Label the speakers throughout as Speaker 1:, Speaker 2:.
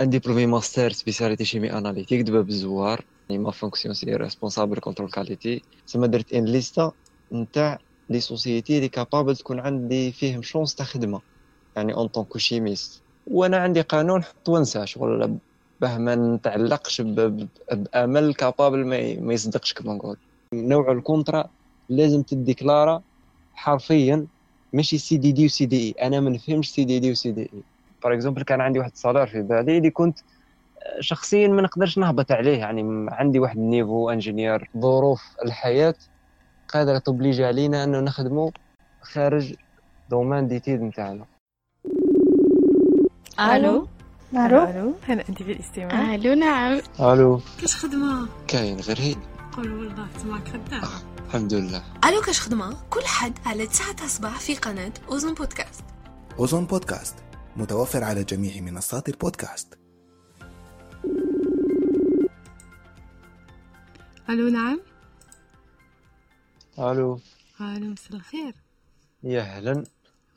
Speaker 1: un diplômé master spécialité chimie analytique دابا بالزوار يعني ma fonction c'est responsable contrôle qualité تما درت une liste نتاع les sociétés لي capable تكون عندي فيهم chance تاع خدمه يعني en tant que chimiste وأنا عندي قانون حط وانسى شغل باه ما نتعلقش بامل capable ما يصدقش كما نقول نوع ال contrat لازم تديكلارا حرفيا ماشي CDD و CDI أنا ما نفهمش CDD و CDI par exemple كان عندي واحد ال salaire في بالي اللي كنت شخصيا ما نقدرش نهبط عليه. يعني عندي واحد ال niveau ingénieur ظروف الحياة قادرة توبليجي علينا أنه نخدمو خارج domaine d'étude نتاعنا.
Speaker 2: ألو؟
Speaker 3: ألو؟
Speaker 2: ألو؟ هنا أنت في الاستماع.
Speaker 3: ألو نعم.
Speaker 1: ألو.
Speaker 2: كاش خدمة؟
Speaker 1: كاين غير هي
Speaker 2: قول والله تماك خدام
Speaker 1: الحمد لله.
Speaker 4: ألو كاش خدمة؟ كل حد على 9 الصباح في قناة أوزون بودكاست.
Speaker 5: أوزون بودكاست. متوفر على جميع منصات البودكاست.
Speaker 2: ألو نعم.
Speaker 1: ألو.
Speaker 2: ألو مساء الخير
Speaker 1: يا أهلا.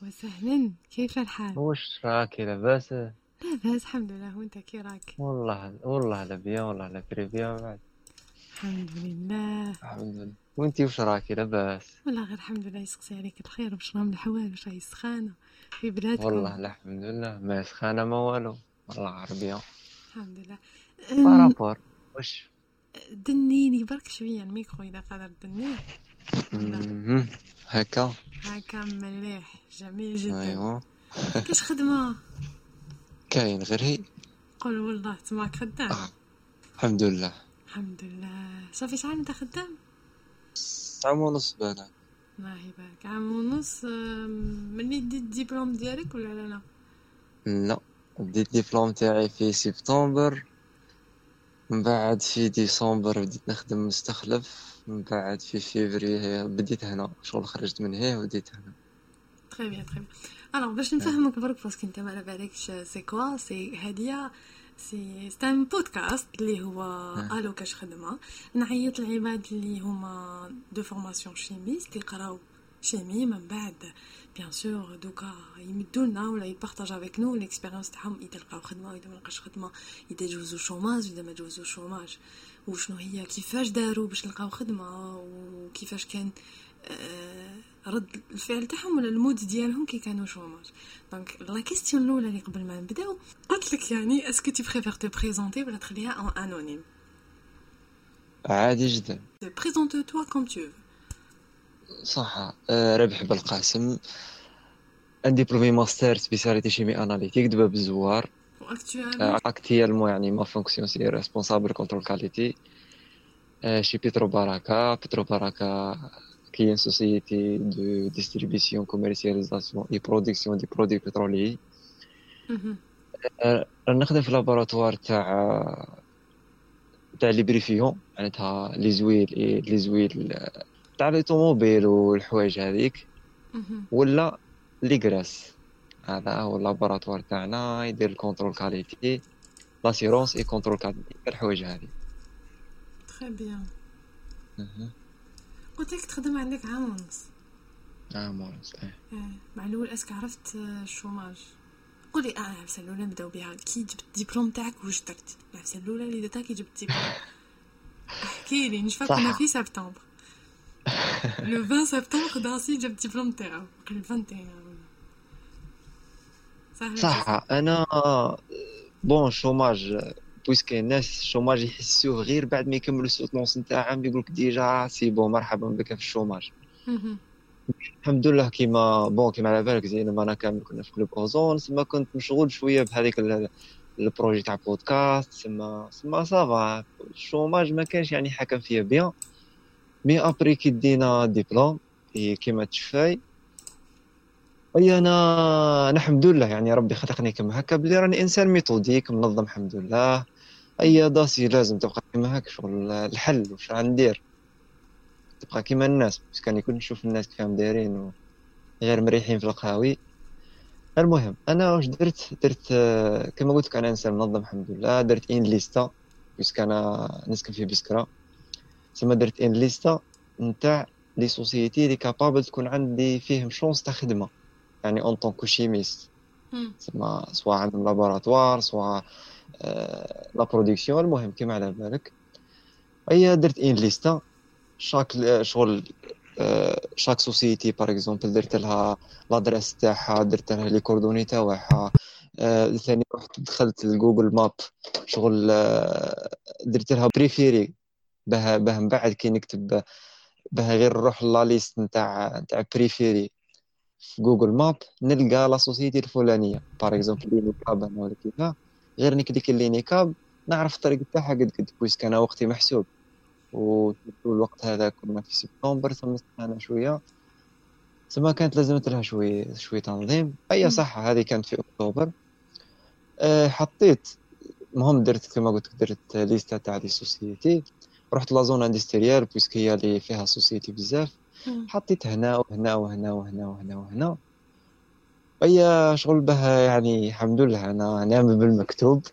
Speaker 2: وسهلا. كيف الحال؟
Speaker 1: واش راكي لاباس؟
Speaker 2: لا باس الحمد لله. وأنت كي راك؟
Speaker 1: والله والله لا bien والله لا bien بعد.
Speaker 2: الحمد لله.
Speaker 1: الحمد لله. وانتي واش راكي لاباس؟
Speaker 2: والله غير الحمد لله. يسقسي عليك الخير. واش راهم الحوال واش راهي سخانه في بلادكم؟
Speaker 1: والله الحمد لله. ما سخانه ما والو والله عربيه
Speaker 2: الحمد لله.
Speaker 1: par rapport. واش
Speaker 2: دنيني برك شوية الميكرو إذا قدر دنيه.
Speaker 1: هكا.
Speaker 2: هكا مليح جميل جدا.
Speaker 1: ايوا
Speaker 2: كاش خدمة؟
Speaker 1: كاين غير هي.
Speaker 2: قول والله تماك خدام.
Speaker 1: آه. الحمد لله.
Speaker 2: الحمد لله. صافي شحال انت خدام؟
Speaker 1: عام ونص
Speaker 2: الله يبارك عام ونص ملي ديت الدبلوم ديالك ولا لا لا؟
Speaker 1: لا. بديت الدبلوم تاعي في سبتمبر من بعد في ديسمبر بديت نخدم مستخلف من بعد في فيفري بديت هنا. شغل خرجت من هنا وديت هنا.
Speaker 2: très bien très bien alors باش نفهمك برك parce que انت ما على بالكش c'est quoi c'est هادية c'est c'est un podcast اللي هو
Speaker 1: نعم.
Speaker 2: ألو كاش خدمة. نعيط العباد اللي هما de formation chimiste يقراو chimie من بعد bien sûr دوكا يمدوا لنا ولا ي partage avec nous l'expérience تاعهم. إذا لقاو خدمة واذا ما لقاش خدمة إذا جوزوا chômage إذا ما جوزوا chômage وشنو هي؟ كيفاش داروا باش لقاو خدمة؟ وكيفاش كان آه، رد الفعل تاعهم ولا ال mood ديالهم كي كانوا chômage donc la question الاولى اللي قبل ما نبداو قلت لك يعني est-ce que tu préfères te présenter ولا تخليها en anonyme
Speaker 1: عادي جدا.
Speaker 2: présente-toi comme tu
Speaker 1: صح. آه، ربح بالقاسم. un diplômé master spécialité chimie analytique de باب
Speaker 2: الزوار و
Speaker 1: actuellement actuellement يعني ma fonction c'est responsable contrôle qualité euh, chez Petro Baraka. Petro Baraka qui est une société de distribution, commercialisation et production des produits pétroliers. نخدم في laboratoire تاع تاع les lubrifiants معناتها les huiles les huiles تاع les automobiles والحوايج هذيك ولا les graisses هذا هو ال laboratoire تاعنا يدير ال contrôle qualité l'assurance et contrôle qualité الحوايج هذه
Speaker 2: très bien قلت لك تخدم عندك عام ونص.
Speaker 1: آه مارس آه
Speaker 2: آه، مع الأول est-ce que عرفت آه، ال chômage قولي آه العفسه الاولى نبداو بها. كي جبت الدبلوم تاعك واش درت؟ العفسه الاولى اللي درتها كي جبت الدبلوم احكي لي نشفى. كنا في سبتمبر. le 20 سبتمبر داسي جاب الدبلوم تاعو. قبل 21 صح
Speaker 1: صح. أنا bon chômage. puisque الناس ال chômage يحسوه غير بعد ما يكملوا ال soutenance نتاعهم يقولك déjà c'est bon مرحبا بك في ال
Speaker 2: chômage.
Speaker 1: الحمد لله كيما bon كيما على بالك زينا أنا كامل كنا في club Ozone سما كنت مشغول شوية بهذيك ال- ال projet تاع بودكاست سما سما ça va ال chômage ما كانش يعني حكم فيا bien mais après كي دينا ديبلوم كيما تشفاي أي أنا أنا الحمد لله يعني ربي خلقني كما هكا بلي راني إنسان ميثوديك منظم الحمد لله. أي داسي لازم تبقى كيما هكا شغل الحل واش غندير تبقى كيما الناس بس كان كنت نشوف الناس كيفاهم دايرين غير مريحين في القهاوي. المهم أنا واش درت؟ درت آه، كما قلت لك أنا إنسان منظم الحمد لله. درت إن ليستا بس أنا نسكن في بسكرة. تما درت إن ليستا نتاع les sociétés اللي capable تكون عندي فيهم chance تاع خدمة. يعني en tant que chimiste
Speaker 2: مم.
Speaker 1: تسمى سواء عندهم laboratoire سواء la production المهم كيما على بالك هي درت une liste chaque شغل آه، chaque société par exemple درت لها l'adresse تاعها درت لها les coordonnées تاعها آه، ثاني رحت دخلت ل Google Maps شغل آه، درت لها بريفيري باه باه من بعد كي نكتب باه غير نروح لا ليست نتاع نتاع بريفيري في جوجل ماب نلقى لا سوسيتي الفلانية باغ اكزومبل لي أنا ولا كيفاه. غير نكليك اللي نيكاب نعرف الطريق تاعها قد قد بويسك أنا وقتي محسوب. والوقت هذا كنا في سبتمبر ثم استنى شوية. ثم كانت لازمت لها شوي شوي تنظيم. أي صح هذه كانت في أكتوبر. أه حطيت المهم درت كما قلت درت ليستا تاع des sociétés. رحت la zone industrielle puisque هي اللي فيها sociétés بزاف. حطيت هنا وهنا وهنا وهنا وهنا وهنا. أي شغل بها يعني الحمد لله أنا نعمل بالمكتوب.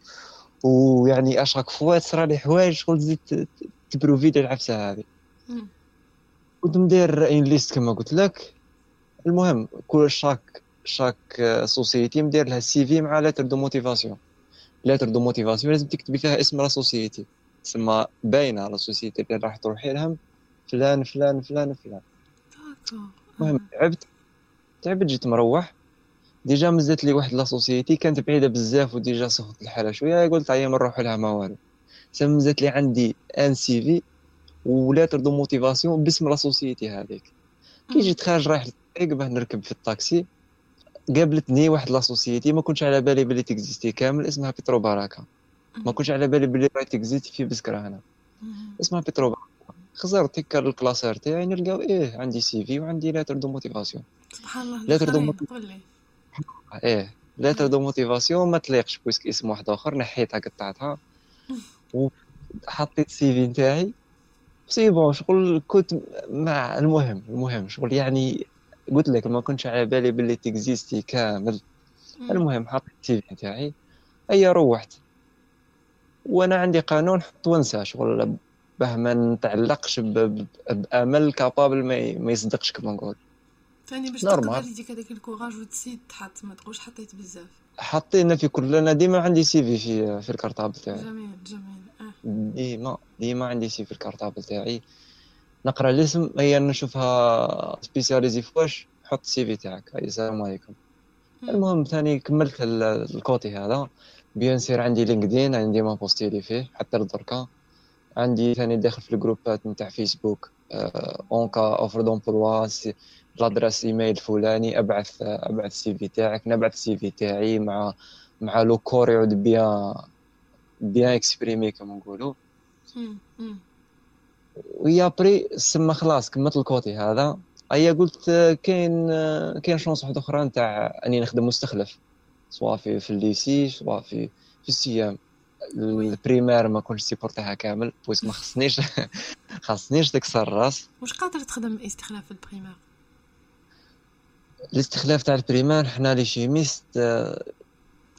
Speaker 1: ويعني à chaque fois تصرى لي حوايج شغل تزيد ت prouver لي العفسه هذه. كنت مدير une liste كما قلت لك. المهم كل chaque chaque société مدير لها CV مع lettre de motivation lettre de motivation لازم تكتبي فيها اسم la société. تسمى باينة la société اللي راح تروحي لهم فلان فلان فلان فلان. المهم تعبت تعبت جيت مروح. déjà مزات لي واحد la société كانت بعيدة بزاف و déjà سخط الحالة شوية قلت عيا ما نروح لها ما والو. مزات لي عندي un CV و lettre de motivation باسم la société هذيك. كي جيت خارج رايح للطريق باه نركب في الطاكسي قابلتني واحد la société ما كنتش على بالي بلي تكزيستي كامل اسمها Petro Baraka. ما كنتش على بالي بلي راهي تكزيستي في بسكرة هنا. اسمها Petro Baraka. خزرت هكا ال classeur تاعي نلقاو إيه عندي CV وعندي lettre de motivation
Speaker 2: سبحان الله
Speaker 1: لاتر دو
Speaker 2: motivation
Speaker 1: إيه. lettre de motivation ما تليقش puisque اسم واحد آخر نحيتها قطعتها. وحطيت CV نتاعي. c'est bon شغل كنت مع المهم المهم شغل يعني قلت لك ما كنتش على بالي باللي تكزيستي كامل. المهم حطيت ال CV نتاعي. أي روحت. وأنا عندي قانون حط وانسى شغل باه ما نتعلقش بأمل capable ما يصدقش كما نقول.
Speaker 2: ثاني باش تقدر يديك هذاك ال courage وتسيد تحط ما تقولش حطيت بزاف.
Speaker 1: حطينا في كل أنا ديما عندي CV في في ال cartable تاعي.
Speaker 2: جميل جميل.
Speaker 1: آه. ديما ديما عندي CV ال cartable تاعي. نقرا الاسم هي نشوفها spécialisée فواش حط ال CV تاعك. السلام عليكم. المهم ثاني كملت ال côté هذا. bien sûr عندي LinkedIn عندي ما postulé فيه حتى لدركا عندي ثاني داخل في الجروبات نتاع Facebook. en cas offre d'emploi l'adresse email فلاني أبعث أبعث ال CV تاعك نبعث ال CV تاعي مع مع le corps يعود bien bien exprimé كما نقولوا. و après سما خلاص كملت ال côté هذا. أيا قلت كاين كاين chance واحدة أخرى نتاع أني نخدم مستخلف سواء في في ال lycée سواء في في ال CEM ال primaire ما كنتش supporter ها كامل puisque ما خصنيش خصنيش تكسر الراس.
Speaker 2: واش قادر تخدم استخلاف في ال primaire؟
Speaker 1: الاستخلاف تاع ال primaire حنا les chimistes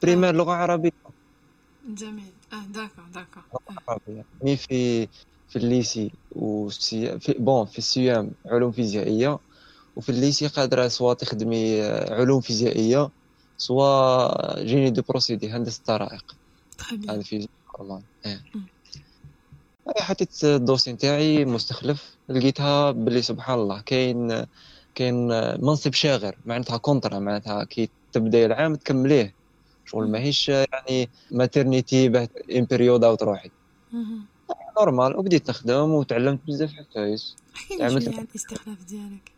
Speaker 1: primaire لغة عربية.
Speaker 2: جميل. آه d'accord
Speaker 1: d'accord. عربية. mais في في ال lycée و في bon في ال CEM علوم فيزيائية وفي ال lycée قادرة سوا تخدمي علوم فيزيائية سوا génie de procédés هندسة الطرائق هذا في إيه. حطيت ال dossier نتاعي مستخلف. لقيتها باللي سبحان الله كاين كاين منصب شاغر معناتها contrat معناتها كي تبدأ العام تكمليه. شغل ماهيش يعني maternité باه une période أو تروحي normal وبديت نخدم وتعلمت بزاف حوايج
Speaker 2: احكي لي شوية على الاستخلاف ديالك.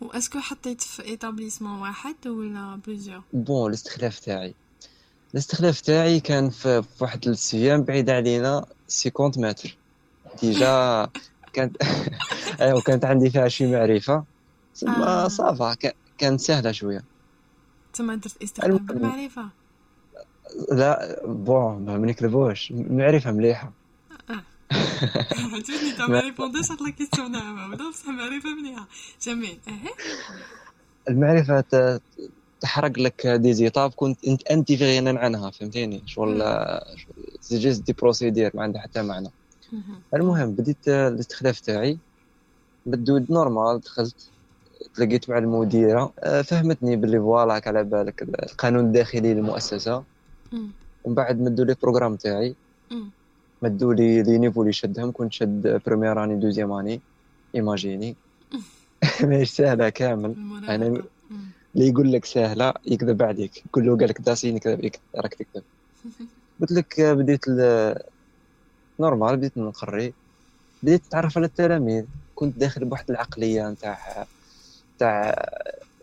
Speaker 2: و est-ce que حطيت في établissement واحد ولا plusieurs
Speaker 1: Bon الاستخلاف تاعي. الاستخلاف تاعي كان في واحد ال CEM بعيد علينا 50 متر. déjà كانت ايوا كانت عندي فيها شي معرفة. تما آه. ça va كانت سهلة شوية.
Speaker 2: تما درت استخلاف بالمعرفه
Speaker 1: لا bon ما نكذبوش معرفة مليحة.
Speaker 2: عجبني تا ما répondi ش على la question نعم ولا بصح معرفة مليحة. جميل. أها.
Speaker 1: المعرفة تحرق لك des étapes كنت انت أنت في غنى عنها فهمتيني؟ شغل juste des procédures ما عندها حتى معنى. المهم بديت الاستخلاف تاعي. début normal دخلت تلاقيت مع المديرة فهمتني باللي voilà على بالك القانون الداخلي للمؤسسة. ومن بعد مدوا لي programme تاعي. مدوا لي les niveaux اللي شدهم كنت شد première année deuxième année imagine ي ماهيش سهلة كامل.
Speaker 2: مم.
Speaker 1: اللي يقول لك سهلة يكذب عليك. كل له قال لك داسين يكذب عليك راك تكذب. قلت لك آه، بديت ال- normal بديت نقري. بديت نتعرف على التلاميذ. كنت داخل بواحد العقلية نتاع تاع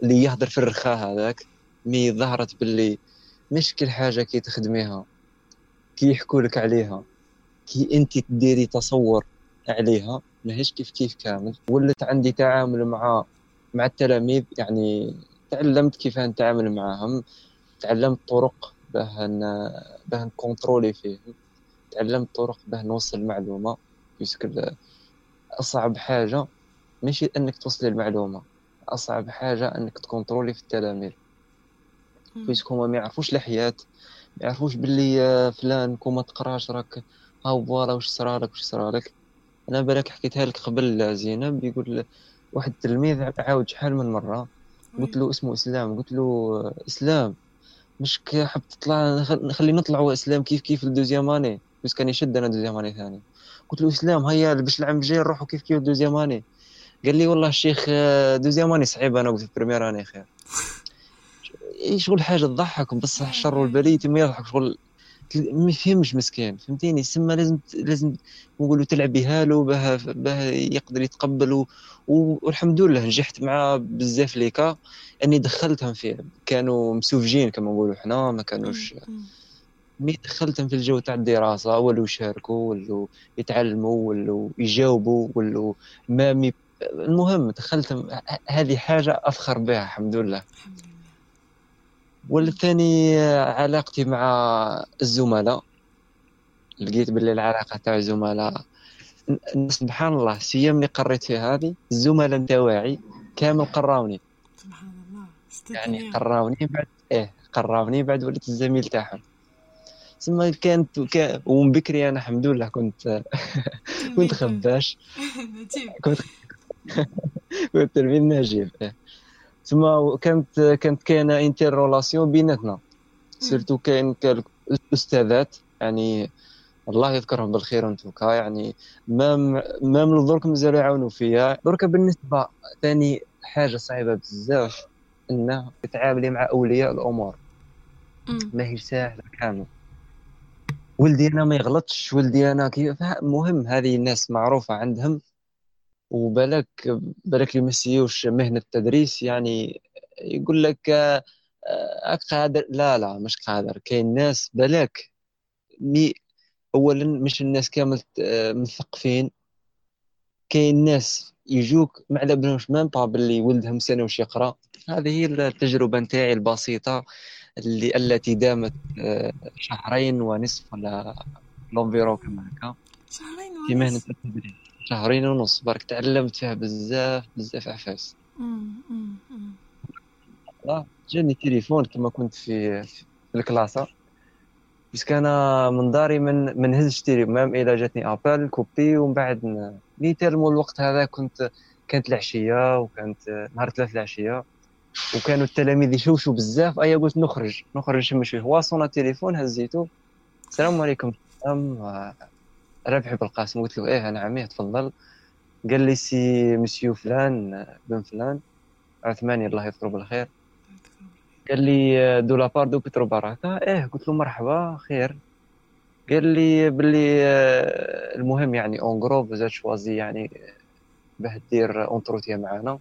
Speaker 1: اللي يهضر في الرخاء هذاك mais ظهرت باللي مش كل حاجة كي تخدميها كي يحكوا لك عليها كي أنت تديري تصور عليها ماهيش كيف كيف كامل. ولت عندي تعامل مع مع التلاميذ يعني تعلمت كيف نتعامل معهم تعلمت طرق باه باه ن contrôler فيهم تعلمت طرق باه نوصل المعلومة puisque أصعب حاجة ماشي أنك توصل المعلومة. أصعب حاجة إنك ت contrôler في التلاميذ. puisque هما ما يعرفوش الحياة ما يعرفوش باللي آه، فلان كون ما تقراش راك ها voilà واش صرالك واش صرالك أنا بالك حكيتها لك قبل زينب يقول واحد التلميذ عاود شحال من مرة قلت له اسمه إسلام قلت له آه، إسلام مش حاب تطلع نخ- نخلي نطلعوا إسلام كيف كيف ال deuxième année؟ بس كان يشد أنا deuxième année ثاني. قلت له إسلام هيا باش العام الجاي نروحوا كيف كيف deuxième année؟ قال لي والله الشيخ آه، deuxième année صعيب أنا قلت première année خير شغل حاجة تضحك بصح الشر والبلية ما يضحك شغل ما يفهمش مسكين فهمتيني؟ سما لازم لازم نقولوا تلعبيها له باه باه يقدر يتقبل و- والحمد لله نجحت معاه بزاف ليكا أني دخلتهم فيه كانوا مسوفجين كما نقولوا حنا ما كانوش
Speaker 2: مم.
Speaker 1: مي دخلتهم في الجو تاع الدراسة ولو يشاركوا ولو يتعلموا ولو يجاوبوا ولو ما مي المهم دخلتهم ه- هذه حاجة أفخر بها الحمد لله. والثاني علاقتي مع الزملاء. لقيت باللي العلاقة تاع الزملاء. سبحان الله سيام اللي قريت فيها هذه الزملاء نتاواعي كامل قراوني.
Speaker 2: سبحان الله.
Speaker 1: يعني. قراوني بعد إيه قراوني بعد وليت الزميل تاعهم. ثم كانت كان ومن بكري أنا الحمد لله كنت كنت خباش. كنت كنت تلميذ نجيب. ثم كانت كانت كاينة inter-relation بيناتنا surtout كاين الاستاذات يعني الله يذكرهم بالخير en tout cas يعني même même درك مازالوا يعاونوا فيا درك بالنسبة ثاني حاجة صعيبه بزاف انه تتعاملي مع اولياء الأمور
Speaker 2: مم.
Speaker 1: ماهيش سهله كامل ولدي أنا ما يغلطش ولدي أنا كيف مهم هذه الناس معروفه عندهم وبالك بالك مسيوش مهنة التدريس يعني يقول لك آه، آه، قادر لا لا مش قادر. كاين ناس بالك مي اولا مش الناس كامل آه، مثقفين. كاين ناس يجوك ما على بالهمش مام با باللي ولدهم سنة واش يقرأ. هذه هي التجربة نتاعي البسيطة اللي ألتي دامت آه، شهرين ونصف ولا لونفيرو كما هكا.
Speaker 2: شهرين
Speaker 1: في
Speaker 2: مهنة
Speaker 1: التدريس. شهرين ونص. برك تعلمت فيها بزاف بزاف عفاس جاني تليفون كما كنت في في الكلاسة. بس أنا من داري من من هزش تليفون مام إلى جاتني أبل كوبي ومن بعد ن- ني تيرمو الوقت هذا كنت كانت العشية وكانت نهار ثلاث العشية. وكانوا التلاميذ يشوشوا بزاف. أيا قلت نخرج نخرج نشم شوية هو sonna التليفون هزيته السلام عليكم. آه، ربحي بالقاسم. قلت له إيه أنا عمي تفضل. قال لي c'est monsieur فلان بن فلان. عثماني الله يذكره بالخير. قال لي de la part de Petro Baraka إيه قلت له مرحبا خير. قال لي باللي المهم يعني اون جرو زاد شوازي يعني باه دير entretien معانا.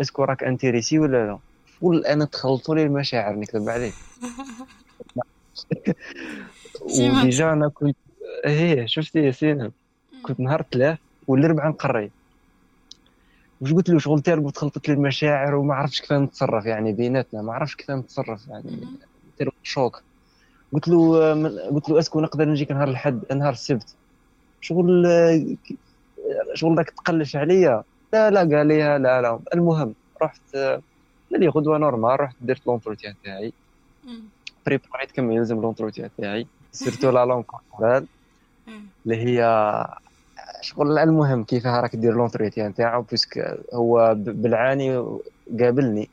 Speaker 1: est-ce que راك intéressé ولا لا؟ قول أنا تخلطوا لي المشاعر نكذب عليك.
Speaker 2: و
Speaker 1: déjà أنا كنت إيه شفتي يا سينا؟ كنت نهار ثلاث والاربعاء نقري. واش قلت له؟ شغل تربط تخلطت لي المشاعر وما عرفتش كيف نتصرف يعني بيناتنا ما عرفتش كيف نتصرف يعني. تربط choc. قلت له قلت له est-ce que نقدر نجيك نهار الحد نهار السبت. شغل شغل راك تقلش عليا. لا لا قال لي لا لا. المهم رحت لي غدوة normal رحت درت l'entretien تاعي.
Speaker 2: préparé
Speaker 1: يت كما يلزم l'entretien تاعي. surtout la langue
Speaker 2: corporelle.
Speaker 1: اللي هي شغل المهم كيف راك دير l'entretien تاعو puisque هو بالعاني قابلني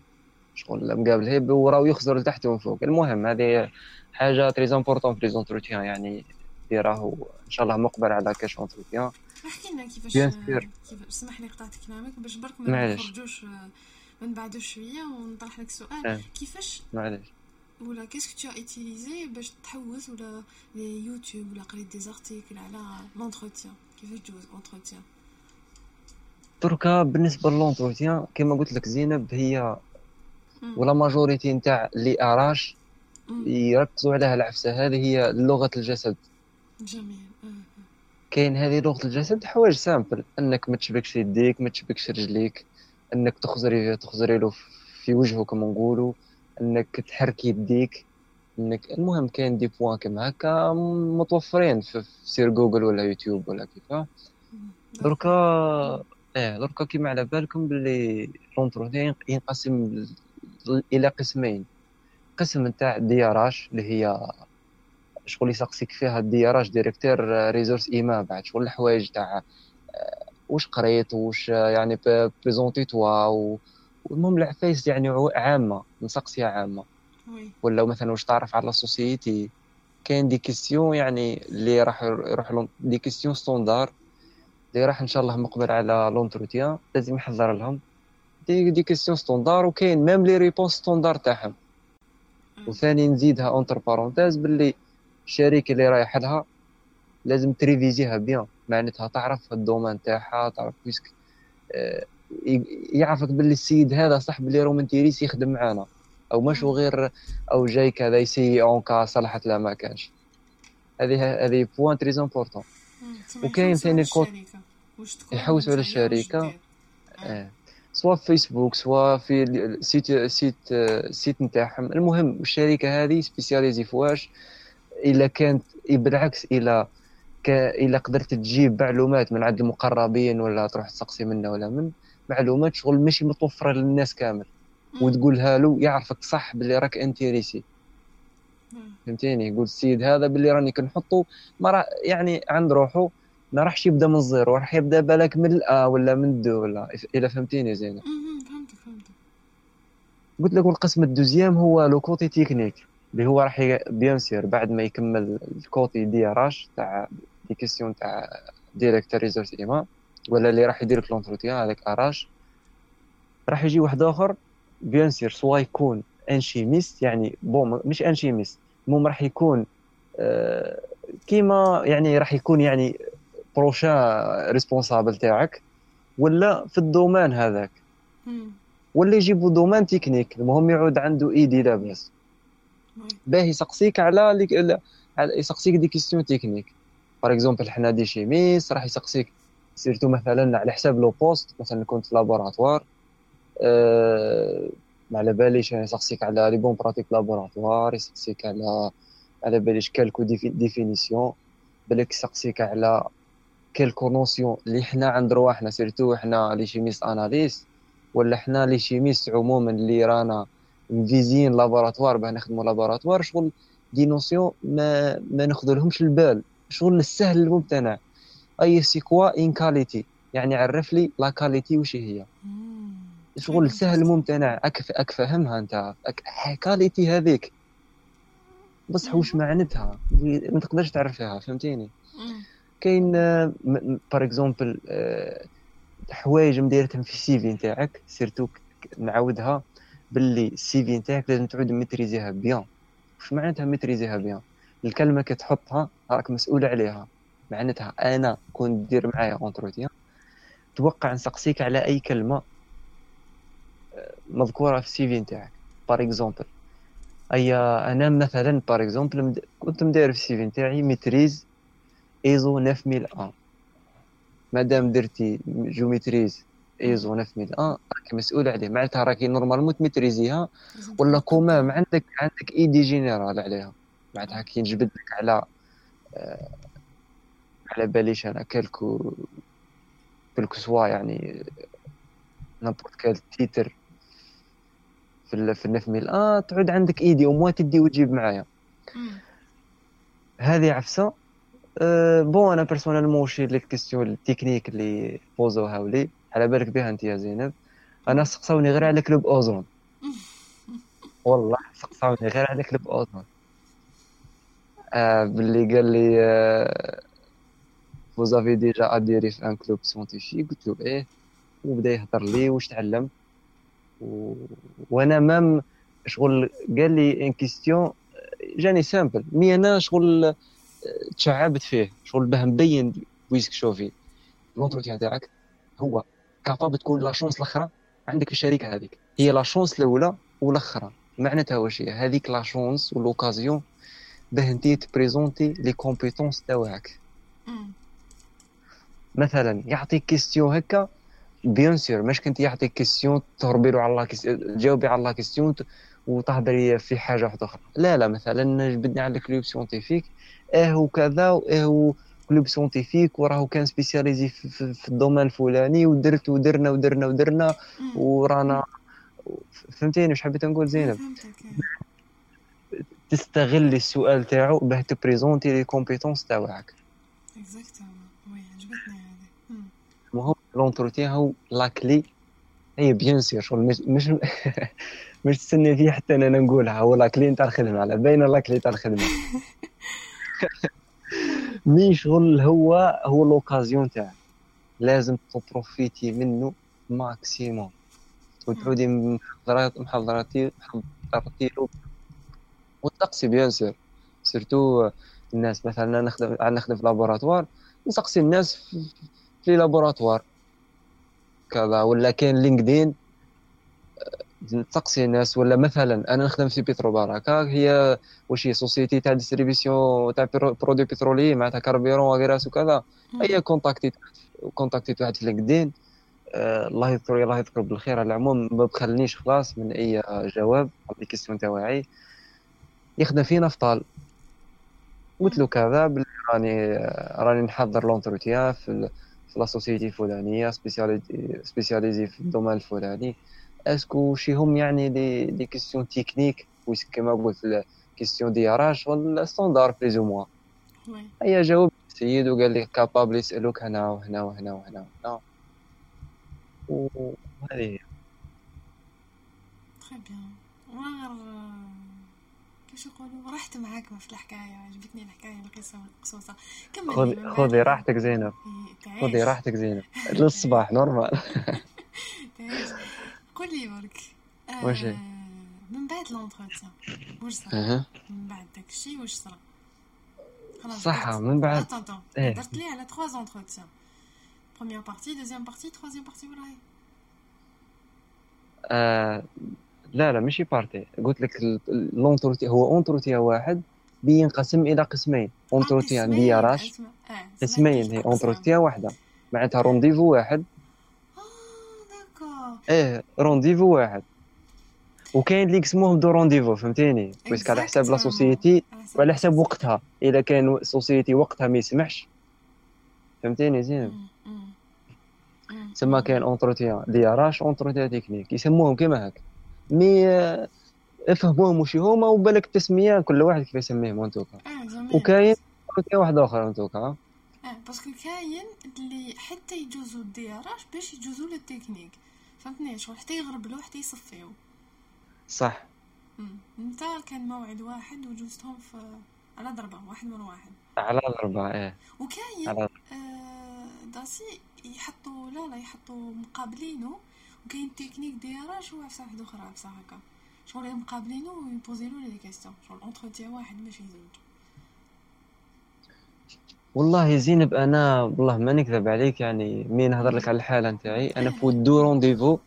Speaker 1: شغل مقابل هيب وراو يخزر لتحت ومن فوق المهم هذه حاجة très important في les entretiens يعني ديراه إن شاء الله مقبل على كاش entretien
Speaker 2: احكي لنا كيفاش. كيفاش سمح لي قطعت كلامك باش برك ما. نخرجوش ما نبعدوش شوية ونطرح لك سؤال
Speaker 1: آه.
Speaker 2: كيفاش
Speaker 1: معليش
Speaker 2: ولا qu'est-ce que tu utilisais باش تحوس ولا les YouTube ولا قريت des articles على l'entretien كيفاش تجوز entretien
Speaker 1: دركا بالنسبة ل l'entretien كما قلت لك زينب هي ولا majorité نتاع les RH يركزوا عليها العفسة. هذه هي لغة الجسد.
Speaker 2: جميل. آه.
Speaker 1: كاين هذه لغة الجسد حوايج simples. إنك ما تشبكش يديك ما تشبكش رجليك. إنك تخزري تخزري له في وجهه كما نقولوا. إنك تحرك يديك إنك المهم كاين des points كما هكا متوفرين في sur جوجل ولا يوتيوب ولا كيفاه دركا إيه دركا كيما على بالكم باللي l'entretien ينقسم إلى قسمين. قسم نتاع DRH اللي هي شغل يسقسيك فيها ال DRH directeur ressources humaines بعد شغل الحوايج تاع آه، واش قريت واش آه، يعني présente-toi و- والمهم العفايس يعني عامة نسقسيها
Speaker 2: عامة.
Speaker 1: ولا مثلا واش تعرف على ال société كاين des questions يعني اللي راح يروح لهم des questions standards اللي راح إن شاء الله مقبل على l'entretien لازم يحضر لهم. des des questions standards وكاين même les réponses standards تاعهم. وثاني نزيدها entre parenthèses باللي الشركة اللي رايح لها لازم تريفيزيها bien معناتها تعرف ال domaine تاعها تعرف puisque آه، يعرفك باللي السيد هذا صح باللي راه intéressé يخدم معانا. أو مش. غير أو جاي كذا يسي en cas صلحت لا ما كانش. هذه هذه point très important وكاين ثاني الكود- يحوسوا على الشركة. آه. سواء في فيسبوك سواء في ال- site site آه، site نتاعهم. المهم الشركة هذه spécialisée في واش؟ إلا كانت بالعكس إلا ك... إلا قدرت تجيب معلومات من عند المقربين ولا تروح تسقسي منه ولا من معلومات شغل ماشي متوفرة للناس كامل. وتقولها له يعرفك صح باللي راك intéressé. فهمتيني؟ يقول السيد هذا باللي راني كنحطه ما راه يعني عند روحه ما راحش يبدأ من ال zéro راح يبدأ بالك من الأ ولا من ال deux ولا إلا فهمتيني زينب
Speaker 2: فهمتك فهمتك.
Speaker 1: قلت لك والقسم ال deuxième هو le côté technique اللي هو راح ي- bien sûr بعد ما يكمل ال côté DRH تاع des questions تاع directeur ressources humaines. ولا اللي راح يدير لك l'entretien هذاك RH. راح يجي واحد آخر bien sûr soit يكون un chimiste يعني bon مش un chimiste المهم راح يكون آه، كيما يعني راح يكون يعني prochain responsable تاعك ولا في ال domaine هذاك. ولا يجيبوا domaine technique المهم يعود عنده idée لاباس باه يسقسيك على- يسقسيك des questions techniques. par exemple حنا des chimistes راح يسقسيك surtout مثلا على حساب le poste مثلا كنت في laboratoire ما على باليش يعني يسقسيك على les bonnes pratiques laboratoire يسقسيك على على باليش quelques définitions بالك يسقسيك على quelques notions اللي حنا عند رواحنا surtout حنا les chimistes analystes ولا حنا les chimistes عموما اللي رانا مفيزين laboratoire باه نخدموا laboratoire شغل des notions ما ما ناخذلهمش البال شغل السهل الممتنع. أي c'est quoi une qualité. يعني عرف لي la qualité وش هي. شغل السهل الممتنع أكف أك فهمها أنت. أك qualité هذيك. بصح وش معناتها ما تقدرش تعرفها. فهمتيني؟ كاين par exemple حوايج مديرتهم في ال CV نتاعك. surtout نعاودها باللي ال CV نتاعك لازم تعود ميتريزيها bien. واش معناتها ميتريزيها bien؟ الكلمة كي تحطها راك مسؤول عليها. معناتها أنا كون دير معايا entretien توقع نسقسيك على أي كلمة آه، مذكورة في ال CV نتاعك. par exemple أي أنا مثلا par exemple كنت مداير في ال CV نتاعي maîtrise ISO 9001 مادام درتي je maîtrise ISO 9001 راكي مسؤول عليه. معناتها راكي normalement تميتريزيها ولا quand même عندك عندك idée générale عليها. معناتها كي نجبد لك على آه، على باليش أنا quelques quelques soit يعني n'importe quel titre في ال في ال neuf mille آه تعود عندك idée وما تدي وتجيب معايا. هذه عفسة. أه bon أنا personnellement وشي les questions ال techniques اللي بوزوها ولي. على بالك بها أنت يا زينب. أنا سقساوني غير على club أوزون. والله سقساوني غير هذاك ال bouton آه باللي قال لي آه vous avez déjà adhéré في un club scientifique قلت له إيه وبدا يهضر لي واش تعلم و... وأنا même شغل قال لي une question جاني simple mais أنا شغل تشعبت فيه شغل باه مبين puisque شوفي l'entretien تاعك هو capable تكون la chance الاخرى عندك الشركة هذيك. هي la chance الأولى والاخرى معناتها واش هي؟ هذيك la chance و l'occasion باه انت تبريزونتي les compétences تاعك. مثلا يعطيك question هكا bien sûr ماش كنت يعطيك question تهربي له على الله تجاوبي على la question وتهضري في حاجة واحدة أخرى. لا لا مثلا جبدني على club scientifique آه وكذا واه club scientifique وراه كان spécialisé في, في, في ال domaine الفلاني ودرت ودرنا ودرنا ودرنا ورانا فهمتيني واش حبيت نقول زينب؟ تستغل السؤال تاعو باه ت présenter
Speaker 2: les compétences تاعك exactement
Speaker 1: المهم l'entretien هو la clé هي bien sûr شغل مش مش مش تستني فيه حتى أنا نقولها. هو la clé تاع الخدمة على باينه la clé تاع الخدمة. mais شغل هو؟ هو l'occasion تاعك لازم ت profiter منه maximum. وتعودي محضرات محضراتي محضراتي وتسقسي bien sûr. surtout الناس مثلا نخدم نخدم في laboratoire. نسقسي الناس لي laboratoire. كذا ولا كاين LinkedIn تسقسي الناس ولا مثلا أنا نخدم في بيترو باراكا هي واش هي société تاع distribution تاع produits pétroliers معناتها carburant و graisse وكذا هي contacter contacter واحد في LinkedIn. آه الله يذكر الله يذكر بالخير على العموم ما بخلنيش خلاص من أي جواب على ال questions تاعي. يخدم في نفطال قلت له كذا راني راني نحضر l'entretien في في la société الفلانيه spécialisée في ال domaine الفلاني est-ce que شي هم يعني des des questions techniques ويس كما قلت questions DRH ولا standard plus ou moins هيا جاوب السيد وقال لي capable يسالوك هنا وهنا وهنا وهنا وهنا وهذه
Speaker 2: très bien كيفاش يقولوا؟ رحت معاك في الحكاية عجبتني الحكاية القصة القصوصه
Speaker 1: كمل خذي خذي راحتك زينب. إيه، خذي راحتك زينب. للصباح normal
Speaker 2: قول لي برك
Speaker 1: آه واش
Speaker 2: من بعد l'entretien واش صرا من بعد داكشي واش صرا
Speaker 1: صح من بعد.
Speaker 2: إيه. درت لي على 3 entretiens première partie deuxième partie troisième partie ولا
Speaker 1: هي؟ لا لا ماشي partie قلت لك l'entretien هو entretien واحد بينقسم إلى قسمين. entretien DRH قسمين هي entretien واحدة. معناتها rendez-vous واحد. إيه rendez-vous واحد. وكاين اللي يقسموهم deux rendez-vous فهمتيني؟ parce que على حساب la société وعلى حساب وقتها. إذا كان société وقتها ما يسمحش. فهمتيني زين؟ تسمى كاين entretien DRH entretien technique يسموهم كيما هكا. mais افهموهم وش هما وبالك التسميه كل واحد كيف يسميهم en tout cas
Speaker 2: آه
Speaker 1: وكاين واحدة أخرى en tout
Speaker 2: cas آه parce que كاين اللي حتى يجوزوا ال DRH باش يجوزوا للتكنيك فهمتني؟ شغل حتى يغربلو حتى يصفيو.
Speaker 1: صح.
Speaker 2: انت كان موعد واحد وجوزتهم في على ضربة واحد من واحد.
Speaker 1: على ضربة إيه.
Speaker 2: وكاين. آه داسي يحطوا لا لا يحطوا مقابلينه وكاين تكنيك ديالها شو عفسه واحدة أخرى عفسه هكا. شغل مقابلينو وي poser لو les questions شغل entretien واحد ماشي زوج.
Speaker 1: والله زينب أنا والله ما نكذب عليك يعني مين نهضر لك على الحالة نتاعي؟ أنا فوت deux rendez-vous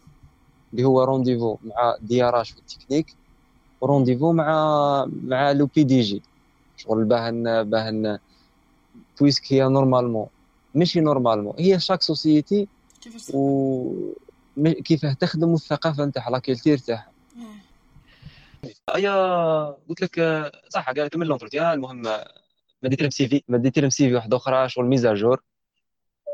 Speaker 1: اللي هو rendez-vous مع DRH وال technique و rendez-vous مع مع le PDG. شغل باه باه puisque هي normalement ماشي normalement هي chaque société و كيفاه تخدم الثقافة نتاعها la culture تاعها. هيا قلت لك صح قال كمل l'entretien المهم مديت لهم CV مديت لهم CV واحد أخرى شغل mise à jour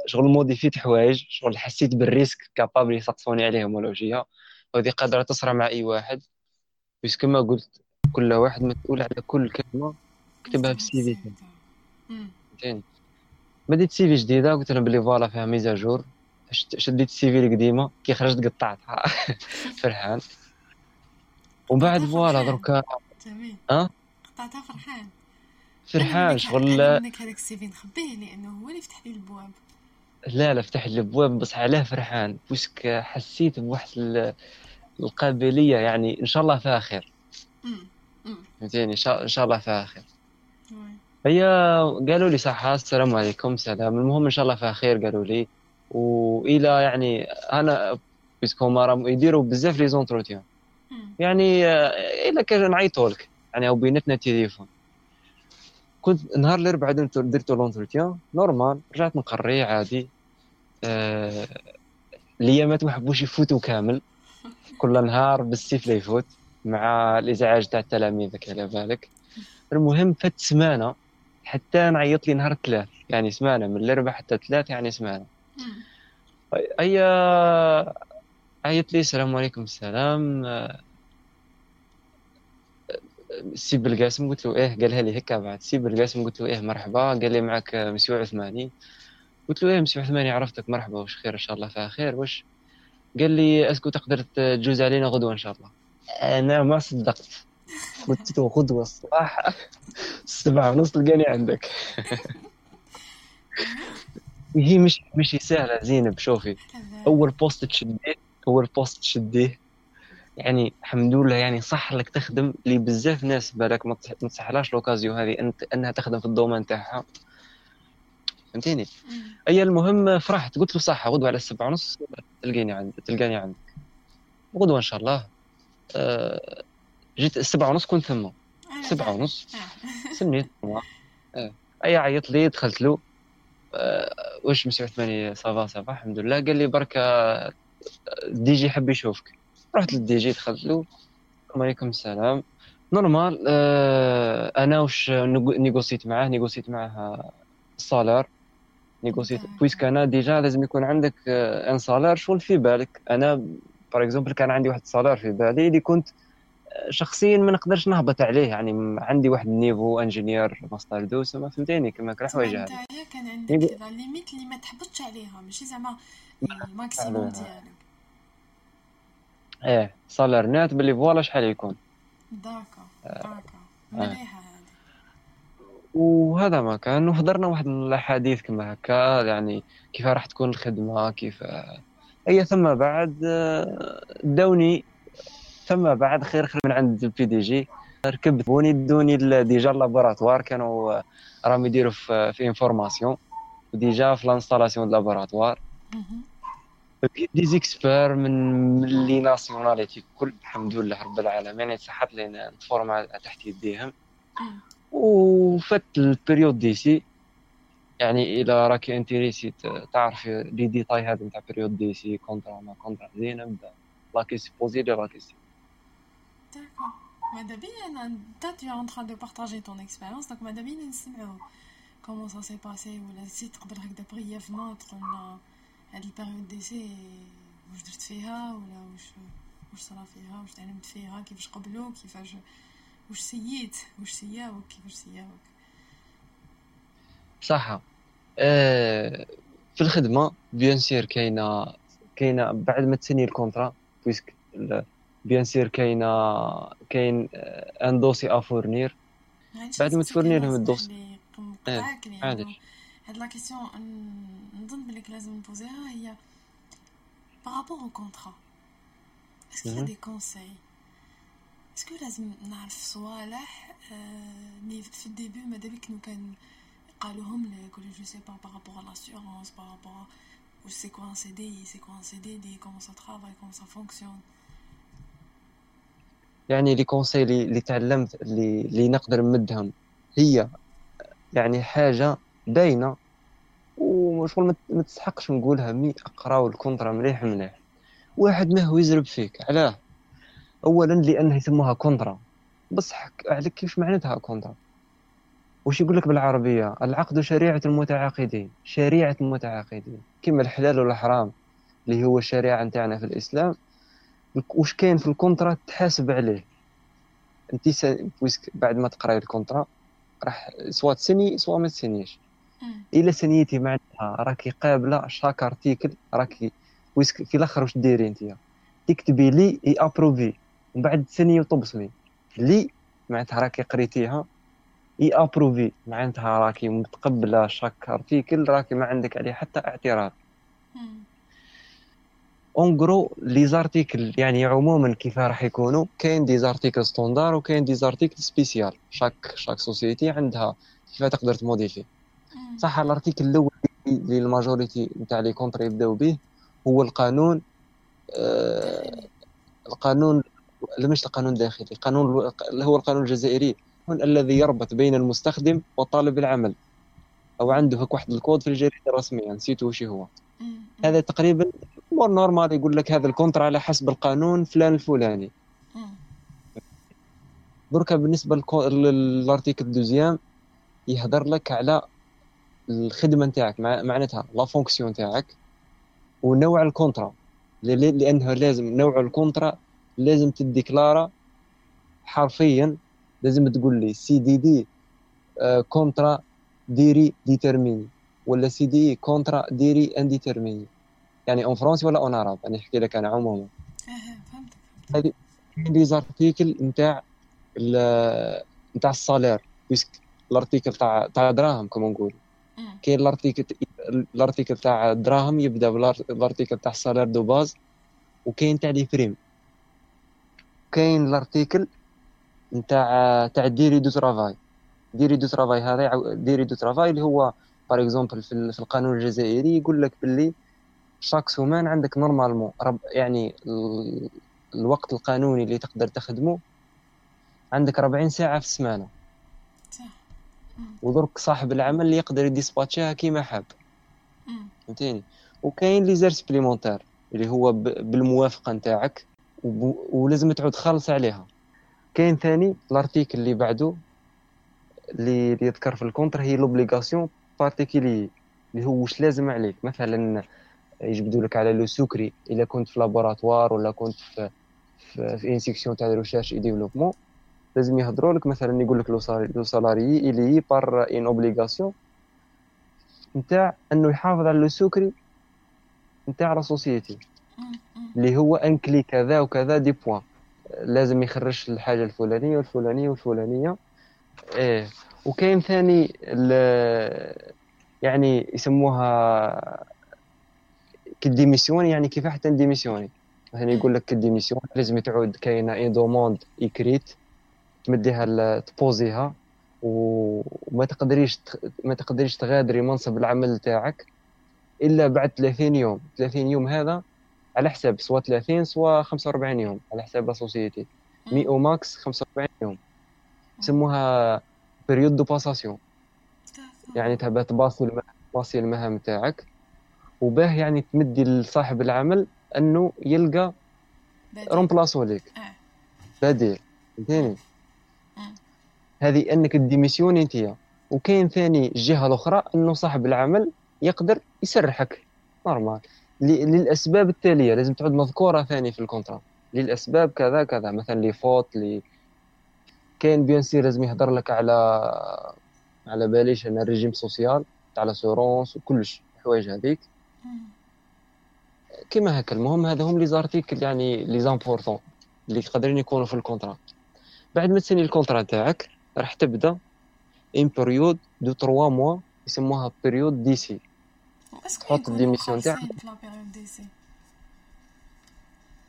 Speaker 1: شغل modifié ت حوايج شغل حسيت بال risque capable يسقسوني عليهم ولا وجهه وهذه قادرة تصرى مع أي واحد. بس كما قلت كل واحد مسؤول على كل كلمة كتبها في ال CV. مديت CV جديدة؟ قلت لهم بلي voilà فيها mise à jour. شديت ال CV القديمة كي خرجت قطعتها. فرحان. ومن بعد
Speaker 2: voilà.
Speaker 1: دركا أه؟
Speaker 2: قطعتها فرحان.
Speaker 1: فرحان شغل
Speaker 2: منك هذاك ال CV نخبيه لأنه هو اللي فتح لي البواب.
Speaker 1: لا لا فتح لي الابواب بس علاه فرحان. puisque حسيت بواحد ال- القابلية يعني إن شاء الله فيها خير فهمتيني؟ إن شاء الله فيها خير. هي قالوا لي صح السلام عليكم سلام. المهم إن شاء الله فيها خير قالوا لي. وإلى يعني أنا puisque ما راهم يديروا بزاف les
Speaker 2: entretiens
Speaker 1: يعني آه، إلا كان نعيطوا لك يعني أو بيناتنا تليفون كنت نهار الاربعاء درت l'entretien normal رجعت نقري عادي. آه الايامات ما حبوش يفوتوا كامل. كل نهار بالسيف لا يفوت مع الإزعاج تاع التلاميذ على بالك. المهم فات سمانة حتى عيط لي نهار الثلاث. يعني سمانة من الاربعاء حتى الثلاث يعني
Speaker 2: سمانة.
Speaker 1: اي عيط لي السلام عليكم السلام. آه، سي بالقاسم قلت له إيه قالها لي هكا بعد. سي بالقاسم قلت له إيه مرحبا. قال لي معك مسيو عثماني. قلت له إيه مسيو عثماني عرفتك مرحبا. وش خير؟ إن شاء الله فيها خير. وش قال لي est-ce que تقدر تجوز علينا غدوة إن شاء الله. أنا ما صدقت. قلت له غدوة الصباح. السبعة ونص تلقاني عندك. هي مش مش سهلة زينب شوفي. أول poste تشديه أول poste تشديه. يعني الحمد لله يعني صح لك تخدم اللي بزاف ناس بالك ما تصحلاش l'occasion هذه انت أنها تخدم في ال domaine تاعها. فهمتيني؟ أي المهم فرحت قلت له صح غدوة على السبعة ونص تلقيني عند تلقاني عندك. غدوة إن شاء الله. آه، جيت السبعة ونص كنت ثم. سبعة. ونص.
Speaker 2: آه.
Speaker 1: سميت آه. أي عيط لي دخلت له. واش مسيو عثماني ça va ça va الحمد لله. قال لي برك آه، ال DG حب يشوفك. رحت لل DG دخلت له. السلام عليكم السلام. normal آه، أنا négo- négocit معاه négocit معاه ال salaire
Speaker 2: négocit.
Speaker 1: Puisque أنا déjà لازم يكون عندك آه، un salaire شغل في بالك؟ أنا par exemple كان عندي واحد ال salaire في بالي اللي كنت آه، شخصيا ما نقدرش نهبط عليه. يعني عندي واحد ال niveau ingénieur master 2 ما فهمتيني كما كل
Speaker 2: تسمى
Speaker 1: هذه
Speaker 2: نتايا كان عندك كذا limite اللي ما تحبطش عليها ماشي زعما ال maximum
Speaker 1: عليها.
Speaker 2: ديالك
Speaker 1: إيه salaire net باللي voilà شحال يكون.
Speaker 2: D'accord d'accord. مليحة هذه.
Speaker 1: وهذا ما كان. وحضرنا واحد الأحاديث كما هكا يعني كيف راح تكون الخدمة كيف أي ثم بعد آه، داوني ثم بعد خير خير من عند ال PDG. ركبت bon et donné déjà ال laboratoire كانوا آه، راهم يديروا في في information. و déjà في l'installation
Speaker 2: laboratoire.
Speaker 1: لقيت des experts من les nationalités كل الحمد لله رب العالمين. يعني صحت لي نت forma تحت يديهم.
Speaker 2: مم.
Speaker 1: وفات ال période d'essai يعني إلى راكي intéressée ت- تعرفي les détails هذا نتاع période d'essai contrat ما contrat زينه نبدا la question posée لي la question
Speaker 2: D'accord. Madame, toi, tu es en train de partager ton expérience, donc Madame, نسمعوا comment ça s'est passé ولا si تقدر هكذا brièvement لنا هاد ال période d'essai واش درت فيها ولا واش واش صرا فيها واش تعلمت فيها كيفاش قبلوك كيفاش واش essayit واش essayaw ك كيفاش essayaw ك
Speaker 1: صح آه في الخدمة bien sûr كاينة كاينة بعد ما تسني ال contrat puisque bien sûr كاينة كاين آه، un dossier à fournir بعد ما تفرني لهم ال dossier.
Speaker 2: نقطعك لأنه
Speaker 1: عادش
Speaker 2: هاد la question نظن بلي لازم نبوزيها هي par rapport au contrat est-ce que
Speaker 1: مهم.
Speaker 2: des conseils est-ce que لازم نعرف صوالح آه، اللي في ال début ماذا بك لو كان قالوهم لك ولا je sais pas par rapport l'assurance par rapport ou c'est quoi un CDI, c'est quoi un CDD, comment ça travaille, comment ça fonctionne.
Speaker 1: يعني les conseils اللي تعلمت اللي اللي نقدر نمدهم. هي يعني حاجة باينة وشغل ما- تستحقش نقولها mais اقراو ال contrat مليح مليح واحد ما هو يزرب فيك علاه. اولا لأنه يسموها contrat. بصح عليك كيف معناتها contrat؟ وش يقول لك بالعربية؟ العقد شريعة المتعاقدين. شريعة المتعاقدين. كما الحلال والحرام اللي هو الشريعة نتاعنا في الإسلام. وش كاين في ال contrat تحاسب عليه. انت س... puisque بعد ما تقراي ال contrat راح سوا تسني سوا ما تسنيش. إلا سنيتي معناتها راكي قابلة chaque article راكي puisque في الأخر واش ديري انت تكتبي lu et approuvé ومن بعد تسني وتبصمي. اللي معناتها راكي قريتيها et approuvé معناتها راكي متقبلة chaque article راكي ما عندك عليه حتى اعتراض. En gros les articles يعني عموما كيف راح يكونوا كاين des articles standards وكاين des articles spécial chaque chaque société عندها. كيف تقدر ت modifier صح ال article الأول اللي ال majorité نتاع les contrats يبداو به هو القانون آه القانون لا مش القانون الداخلي؟ قانون هو القانون الجزائري. الذي يربط بين المستخدم وطالب العمل. أو عنده واحد الكود في الجريدة الرسمية. نسيتو وش هو. هذا تقريبا mort normal يقول لك هذا ال contrat على حسب القانون فلان الفلاني. دركا بالنسبة لل article deuxième يهضر لك على الخدمة نتاعك معناتها la fonction نتاعك ونوع ال contrat. لأنه لازم نوع ال contrat لازم ت déclara حرفيا لازم تقول لي CDD contrat durée déterminée ولا CDI contrat durée indéterminée. يعني en français ولا en arabe؟ أنا نحكي لك أنا عموما. فهمتك هذه les articles نتاع نتاع ال salaire. Puisque ال article تاع تاع دراهم كما نقول. كاين ال article ال article تاع الدراهم يبدأ بال article تاع ال salaire de base وكاين تاع les primes كاين ال article نتاع تاع durée de travail. Durée de travail هذا durée de travail اللي هو par exemple في, في القانون الجزائري يقول لك باللي chaque semaine عندك normalement يعني الوقت القانوني اللي تقدر تخدمه عندك 40 ساعة في السمانة. ودرك صاحب العمل يقدر يديسباتشيها كيما حاب. فهمتيني وكاين les heures supplémentaires اللي هو بالموافقة نتاعك ولازم تعود خالص عليها. كاين ثاني ال article اللي بعده اللي يذكر في ال contrat هي l'obligation particulière اللي هو واش لازم عليك. مثلا يجبدوا لك على le secret إلا كنت في laboratoire ولا كنت في في, une section تاع recherche et développement لازم يهضروا لك مثلا يقول لك le salarié est lié par une obligation نتاع إنه يحافظ على le secret نتاع la société اللي هو inclut كذا وكذا des points لازم يخرج الحاجة الفلانية والفلانية والفلانية. إيه. وكاين ثاني يعني يسموها que démissionner يعني كيف حتى démissionner مثلا يقول لك que démission لازم تعود كاينة une demande écrite تمديها تبوزيها وما تقدريش ما تقدريش تغادري منصب العمل تاعك إلا بعد 30 يوم. 30 يوم هذا على حساب سواء 30 سواء 45 يوم على حساب la société. mais au max 45 يوم. يسموها période de passation يعني تبى تباصي المهام تاعك. وباه يعني تمدي لصاحب العمل أنه يلقى remplaçant ليك آه. بديل. فهمتيني؟ هذه أنك تديميسيوني أنت وكاين ثاني الجهه الأخرى أنه صاحب العمل يقدر يسرحك. normal. للأسباب التالية لازم تعود مذكورة ثاني في ال contrat. للأسباب كذا كذا. مثلا les fautes les كاين bien sûr لازم يهضر لك على على باليش أنا ال régime social تاع l'assurance وكلش الحوايج هذيك. كيما هكا المهم هذا هم les articles يعني les importants اللي قادرين يكونوا في ال contrat بعد ما تسني ال contrat تاعك راح تبدا une période de 3 mois يسموها période d'essai
Speaker 2: تحط ال démission تاعك.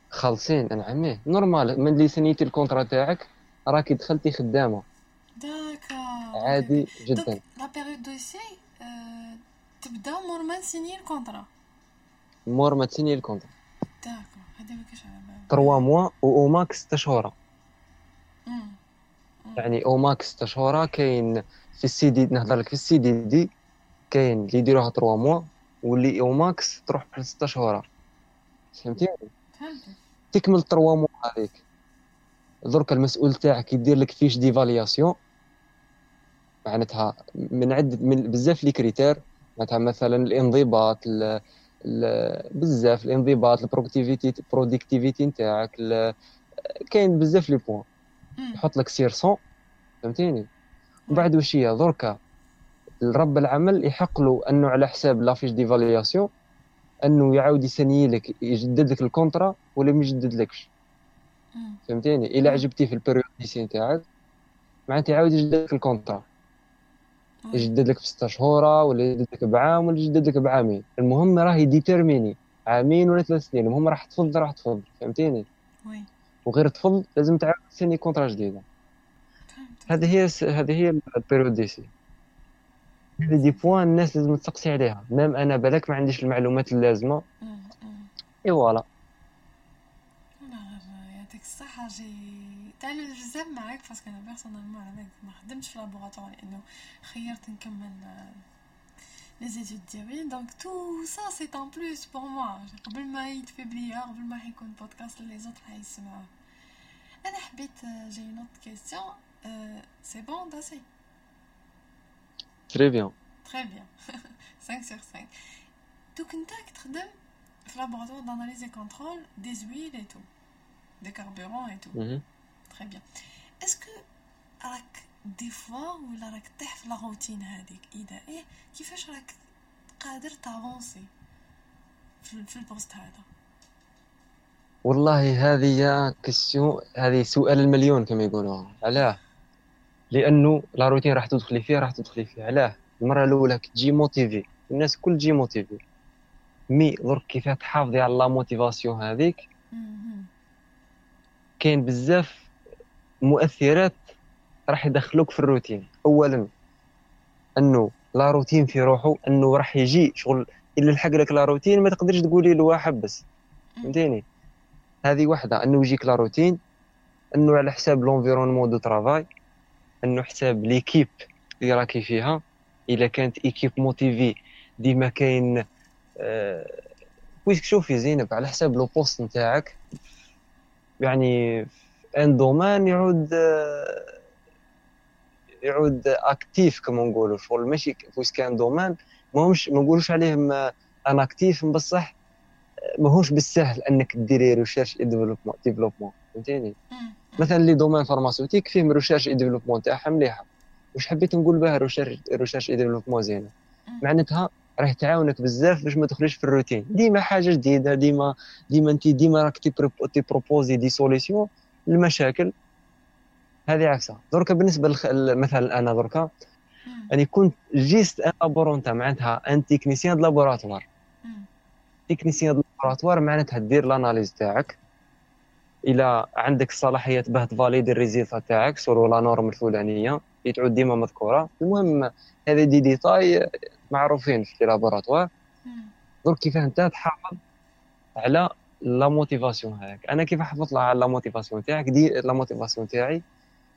Speaker 1: خالصين أنا عمي. normal من اللي سنيتي ال contrat تاعك راكي دخلتي خدامة. عادي جدا.
Speaker 2: la période d'essai تبدأ مور ما تسيني ال contrat.
Speaker 1: مور ما تسيني ال
Speaker 2: contrat. d'accord هذا ما كاينش
Speaker 1: على 3 mois و au max 6 شهور يعني au max 6 شهور كاين في ال CDI نهضر لك في ال CDD كاين اللي يديروها 3 mois واللي au max تروح ل 6 شهور فهمتي؟
Speaker 2: فهمتك.
Speaker 1: تكمل 3 mois هذيك. درك المسؤول تاعك يدير لك fiche d'évaluation. معناتها من عدة من بزاف les critères مثلا الانضباط ال بزاف الانضباط ال productivité productivité نتاعك كاين بزاف les points. يحط لك sur cent فهمتيني؟ ومن بعد وش هي؟ دركا رب العمل يحق له أنه على حساب la fiche d'évaluation أنه يعاود يسني لك يجدد لك ال contrat ولا ما يجدد لكش. فهمتيني؟
Speaker 2: إلا.
Speaker 1: عجبتي في ال période d'essai نتاعك معناتها يعاود يجدد لك ال
Speaker 2: contrat.
Speaker 1: يجدد لك في ستة شهور ولا يجدد لك بعام ولا يجدد لك بعامين. المهم راه يديتيرميني عامين ولا ثلاث سنين. المهم راح تفضل راح تفضل فهمتيني؟
Speaker 2: oui.
Speaker 1: وغير تفضل لازم تعاود تسني contrat
Speaker 2: جديدة.
Speaker 1: هذه هي الس- هذه هي ال période d'essai هذه des points الناس لازم تسقسي عليها. même أنا بالك ما عنديش المعلومات اللازمة.
Speaker 2: et voilà. يعطيك الصحة j'ai تعلم بزاف معاك parce que أنا personnellement على بالك. ما خدمتش في laboratoire لأنه خيرت نكمل لي زيتود ديالي. دونك تو سا سي ان بلوس بور موا قبل ما يتفيب ليا قبل ما حيكون بودكاست لي زوت حيسمعوه أنا حبيت آه، جاي نوت كيستيون سي بون داسي
Speaker 1: تري بيان
Speaker 2: تري بيان 5 sur 5 دوك انت كي تخدم في لابوغاتوار داناليز اي كونترول دي زويل اي تو دي كاربورون اي تو تري بيان اسكو راك des fois ولا راك طيح في la routine هذيك اذا إيه كيفاش راك قادر t'avancer في, في ال poste هذا
Speaker 1: والله هذه question هذه سؤال المليون كما يقولوا علاه لأنه la routine راح تدخلي فيه راح تدخلي فيه علاه المره الاولى كي تجي motivé الناس كل تجي motivé mais درك كيف تحافظي على la motivation هذيك. كاين بزاف مؤثرات راح يدخلوك في الروتين. اولا أنه la routine في روحه أنه راح يجي شغل. إلا لحق لك la routine ما تقدرش تقولي له حبس فهمتيني؟ هذه واحدة. أنه يجيك la routine أنه على حساب l'environnement de travail أنه حساب l'équipe اللي راكي فيها. إلا كانت équipe motivée ديما كاين آه puisque شوفي زينب على حساب le poste نتاعك يعني un domaine يعود يعود actif كما نقولوا. شغل ماشي parce que un domaine ماهمش ما نقولوش عليهم inactif بصح ماهوش بالسهل إنك ديري recherche et développement développement فهمتيني. مثلا les domaines pharmaceutiques فيهم recherche et développement تاعها مليحة. واش حبيت نقول بها recherche recherche et développement
Speaker 2: زينة.
Speaker 1: معناتها راه تعاونك بزاف باش ما تخرجش في الروتين. ديما حاجة جديدة ديما ديما انت ديما راك tu proposes des solutions للمشاكل هذه عكسها دركا بالنسبة. مثلا أنا دركا. أني كنت juste un laborantin معناتها un technicien de
Speaker 2: laboratoire.
Speaker 1: technicien de laboratoire معناتها دير l'analyse تاعك إلى عندك الصلاحيات باه ت valider ال résultat تاعك selon la norme الفلانية اللي تعود ديما مذكورة المهم هذه دي ديتاي معروفين في
Speaker 2: laboratoire.
Speaker 1: درك كيف أنت تحافظ على la motivation هذاك أنا كيف على la motivation تاعك؟ دي la motivation تاعي.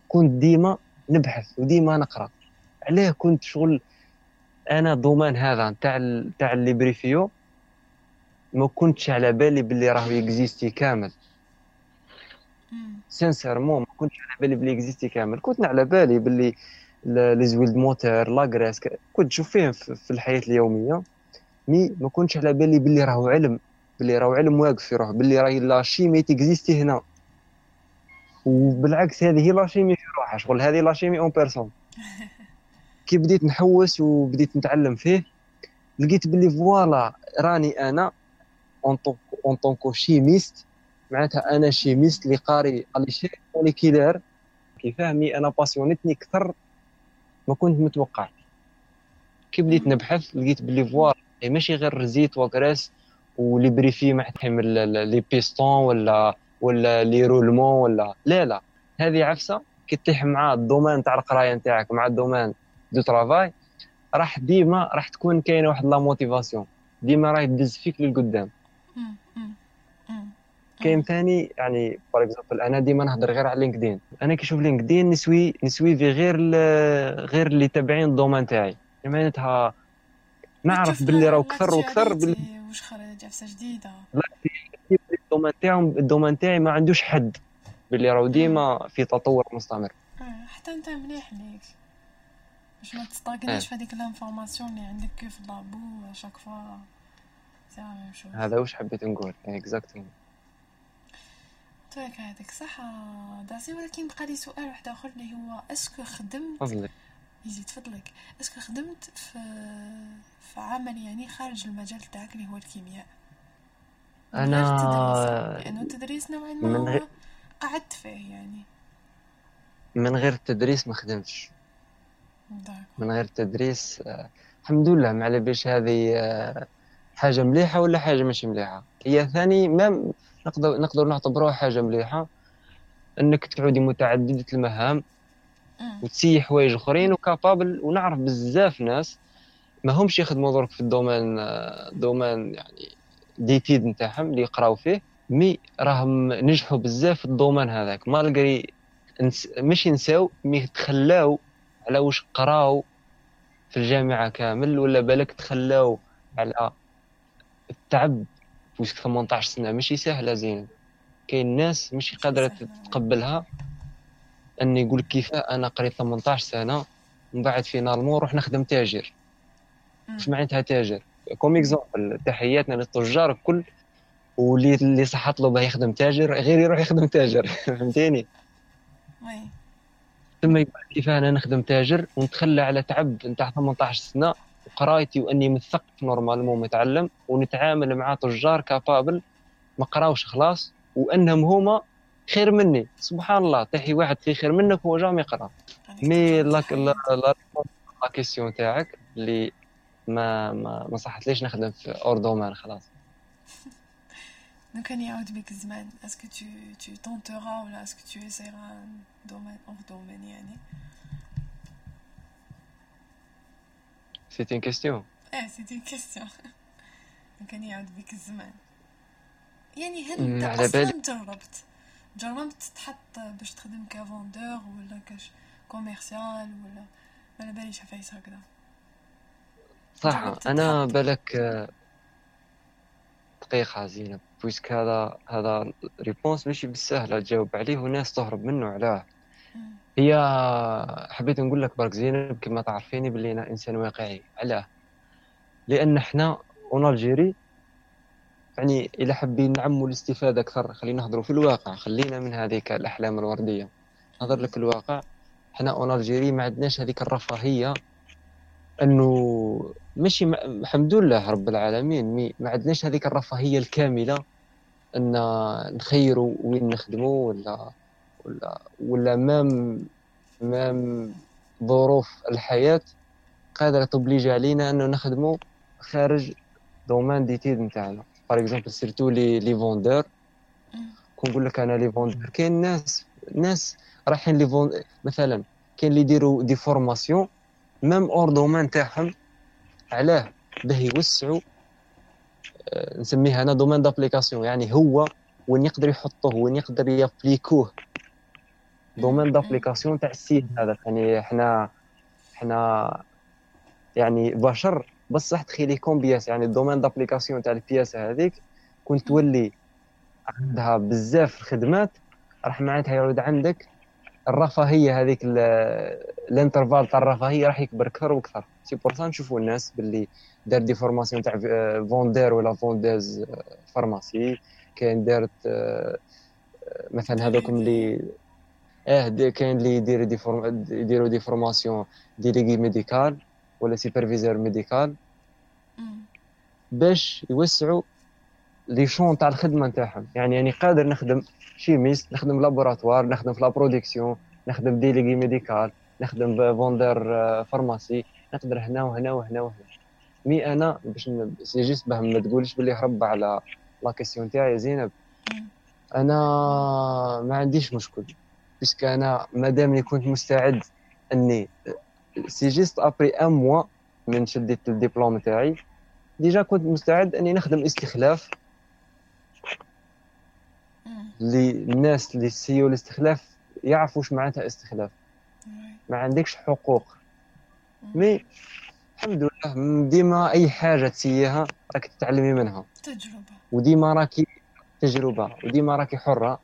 Speaker 1: كنت ديما نبحث وديما نقرأ. عليه كنت شغل أنا ال domaine هذا تاع تاع les pluviaux. ما كنتش على بالي باللي راهو يكزيستي كامل. sincèrement ما كنتش على بالي باللي اكزيستي كامل. كنت على بالي باللي les huiles moteur la graisse كنت نشوف فيهم في في الحياة اليومية. mais ما كنتش على بالي باللي راهو علم. باللي راهو علم واقف في روحه باللي راهي la chimie ت exister هنا. وبالعكس هذه هي la chimie في روحها شغل هذه la chimie en personne. كي بديت نحوس وبديت نتعلم فيه لقيت باللي voilà راني أنا en tant que chimiste معناتها أنا chimiste اللي قاري la chimie moléculaire كي فهمي أنا passionnée تني أكثر ما كنت متوقع. كي بديت نبحث لقيت باللي voilà ماشي غير زيت و graisse ولي بريفي محتهم les pistons ولا ولا les roulements ولا لا لا. هذه عفسة كي تطيح مع ال domaine تاع القراية نتاعك مع ال domaine de travail. راح ديما راح تكون كاينة واحد la motivation. ديما راهي تدز فيك للقدام. كاين ثاني يعني par exemple أنا ديما نهضر غير على LinkedIn. أنا كي نشوف LinkedIn نسوي نسوي في غير غير اللي تابعين ال domaine تاعي. معناتها نعرف باللي
Speaker 2: لا-
Speaker 1: راهو كثر وكثر باللي
Speaker 2: واش خرج عفسه جديده
Speaker 1: ال domaine تاعهم ال domaine تاعي ما عندوش حد باللي راهو ديما في تطور مستمر.
Speaker 2: آه، حتى أنت مليح ليك. باش ما تستاغنيش في هذيك ال information اللي عندك في ال labo chaque fois là
Speaker 1: هذا واش حبيت نقول. exactement
Speaker 2: تويك هذيك صح؟ آه، داسي ولكن بقى لي سؤال واحد آخر اللي هو est-ce que
Speaker 1: خدمت
Speaker 2: يزيد فضلك أسكو خدمت في في عمل يعني خارج المجال تاعك اللي هو الكيمياء. أنا لأنه التدريس نوعا
Speaker 1: من
Speaker 2: ما
Speaker 1: غير-
Speaker 2: قعدت فيه يعني.
Speaker 1: من غير التدريس ما خدمتش. من غير التدريس الحمد لله ما على باليش هذه حاجة مليحة ولا حاجة مش مليحة. هي ثاني ما نقدر نقدر نعتبروها حاجة مليحة. إنك تعودي متعددة المهام.
Speaker 2: وت
Speaker 1: essayer حوايج اخرين و capable ونعرف بزاف ناس ما همش يخدموا درك في ال domaine آه، domaine يعني d'études نتاعهم اللي يقراو فيه. mais راهم نجحوا بزاف في ال domaine هذاك. malgré نس... مش ينساو mais تخلاو على واش قراو في الجامعة كامل ولا بالك تخلاو على التعب. وش 18 سنة ماشي سهلة زين. كاين ناس مش قادرة
Speaker 2: سهلة.
Speaker 1: تتقبلها. أن يقول كيف أنا قريت 18 سنة من بعد finalement نروح نخدم تاجر. اش معناتها تاجر. comme exemple تحياتنا للتجار الكل واللي اللي صحت له باه يخدم تاجر غير يروح يخدم تاجر. فهمتيني؟
Speaker 2: oui.
Speaker 1: ثم يقول كيف أنا نخدم تاجر ونتخلى على تعب نتاع 18 سنة وقرايتي وأني مثقف normalement متعلم ونتعامل مع تجار capable ما قراوش خلاص وأنهم هما خير مني. سبحان الله. تحي واحد في خير منك هو
Speaker 2: jamais
Speaker 1: يقرأ.
Speaker 2: mais
Speaker 1: لا. لا لا لا question تاعك اللي ما ما ما صحتليش نخدم في hors domaine خلاص.
Speaker 2: لو كان يعود بك الزمان est-ce que tu tu tenteras ولا est-ce que essaieras un domaine hors domaine يعني
Speaker 1: c'était une question
Speaker 2: إيه c'était une question لو كان يعود بك الزمان يعني هل
Speaker 1: أنت
Speaker 2: أصلا جربت؟ جربت تحط باش تخدم ك vendeur ولا كاش commercial ولا ما على باليش عفايس هكذا
Speaker 1: صح
Speaker 2: أنا.
Speaker 1: بالك دقيقة زينب puisque هذا هذا réponse ماشي بالسهلة تجاوب عليه وناس تهرب منه علاه
Speaker 2: أمم.
Speaker 1: هي حبيت نقول لك برك زينب كما تعرفيني باللي أنا إنسان واقعي علاه لأن إحنا en Algérie يعني إلى حابين نعموا الاستفادة أكثر. خلينا نهضروا في الواقع. خلينا من هذيك الأحلام الوردية. نهضر لك الواقع. إحنا en Algérie ما عندناش هذيك الرفاهية أنه ماشي م- الحمد لله رب العالمين. mais ما عندناش هذيك الرفاهية الكاملة أن نخيروا وين نخدموا ولا ولا ولا même même ظروف الحياة قادرة ت oblige علينا أنه نخدموا خارج domaine d'étude نتاعنا. par exemple surtout les les vendeurs
Speaker 2: أمم.
Speaker 1: كون نقول لك أنا les vendeurs كاين ناس ناس رايحين les ventes مثلا كاين اللي يديروا des formations même hors domaine تاعهم علاه باه يوسعوا. آه، نسميه أنا domaine d'application يعني هو وين يقدر يحطوه وين يقدر ي appliquer
Speaker 2: وه.
Speaker 1: domaine. d'application تاع السيد هذا يعني إحنا إحنا يعني بشر بصح تخيلي comme pièce يعني ال domaine d'application تاع ال pièce هذيك كنت تولي عندها بزاف الخدمات راح معناتها يعود عندك الرفاهية هذيك ال- ال intervalle تاع الرفاهية راح يكبر أكثر وأكثر. c'est pour ça نشوفوا الناس باللي دار des formations تاع آه، vendeur ولا vendeuse آه، pharmacie كاين دارت آه، مثلا هذوكم اللي آه كاين اللي يديروا des form- يديروا des formations délégué médical. ولا superviseur
Speaker 2: médical.
Speaker 1: باش يوسعوا les champs تاع الخدمة نتاعهم. يعني يعني قادر نخدم chimiste نخدم laboratoire نخدم في la production نخدم délégué médical نخدم vendeur آه، pharmacie نقدر هنا وهنا وهنا وهنا. mais أنا باش c'est juste باه ما تقولش باللي هرب على la question تاعي يا زينب. أنا ما عنديش مشكل parce que أنا مادامني كنت مستعد أني c'est juste après un mois من شديت الدبلوم تاعي déjà كنت مستعد اني نخدم استخلاف
Speaker 2: أمم.
Speaker 1: اللي سيو الاستخلاف يعرفوا واش معناتها استخلاف. ما عندكش حقوق. mais الحمد لله ديما اي حاجة تسيها راك تتعلمي منها
Speaker 2: تجربة
Speaker 1: وديما راكي تجربه وديما راكي حره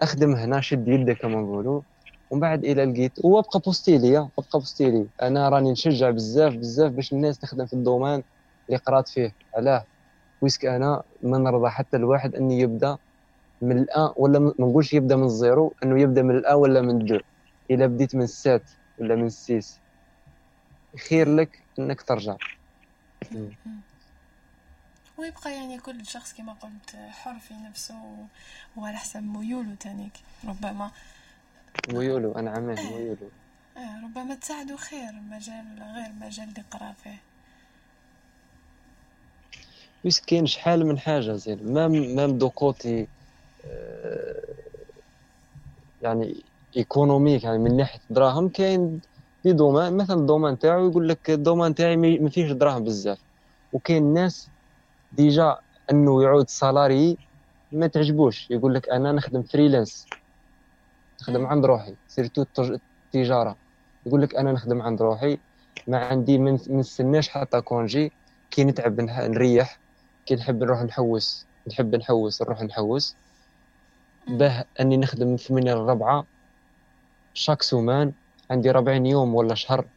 Speaker 1: اخدم هنا شد يدك كما نقولوا ومن بعد إلى لقيت وأبقى postuler أبقى postuler أنا راني نشجع بزاف بزاف باش الناس تخدم في ال domaine اللي قرات فيه. علاه. ويسك أنا ما نرضى حتى الواحد اني يبدأ من ال un ولا ما نقولش يبدأ من ال zéro أنه يبدأ من ال un ولا من deux إلا بديت من ال sept ولا من ال six. خير لك أنك ترجع.
Speaker 2: ويبقى يعني كل شخص كما قلت حر في نفسه وعلى حسب ميوله تانيك ربما.
Speaker 1: ميولو أنا عمال ميولو
Speaker 2: آه، ربما تساعده خير مجال غير مجال اللي قرأ فيه.
Speaker 1: بس كاين شحال من حاجة زين. même même de côté آه، يعني économique يعني من ناحية الدراهم كاين في domaine مثلا ال domaine تاعو يقول لك ال domaine تاعي ما فيهش دراهم بزاف. وكاين ناس déjà أنه يعود salarié ما تعجبوش. يقول لك أنا نخدم freelance. نخدم عند روحي surtout التجاره يقول لك أنا نخدم عند روحي ما عندي من نستناش حتى congé. كي نتعب نريح. كي نحب نروح نحوس نحب نحوس نروح نحوس. به أني نخدم من ثمانية لربعة chaque semaine. عندي ربعين يوم ولا شهر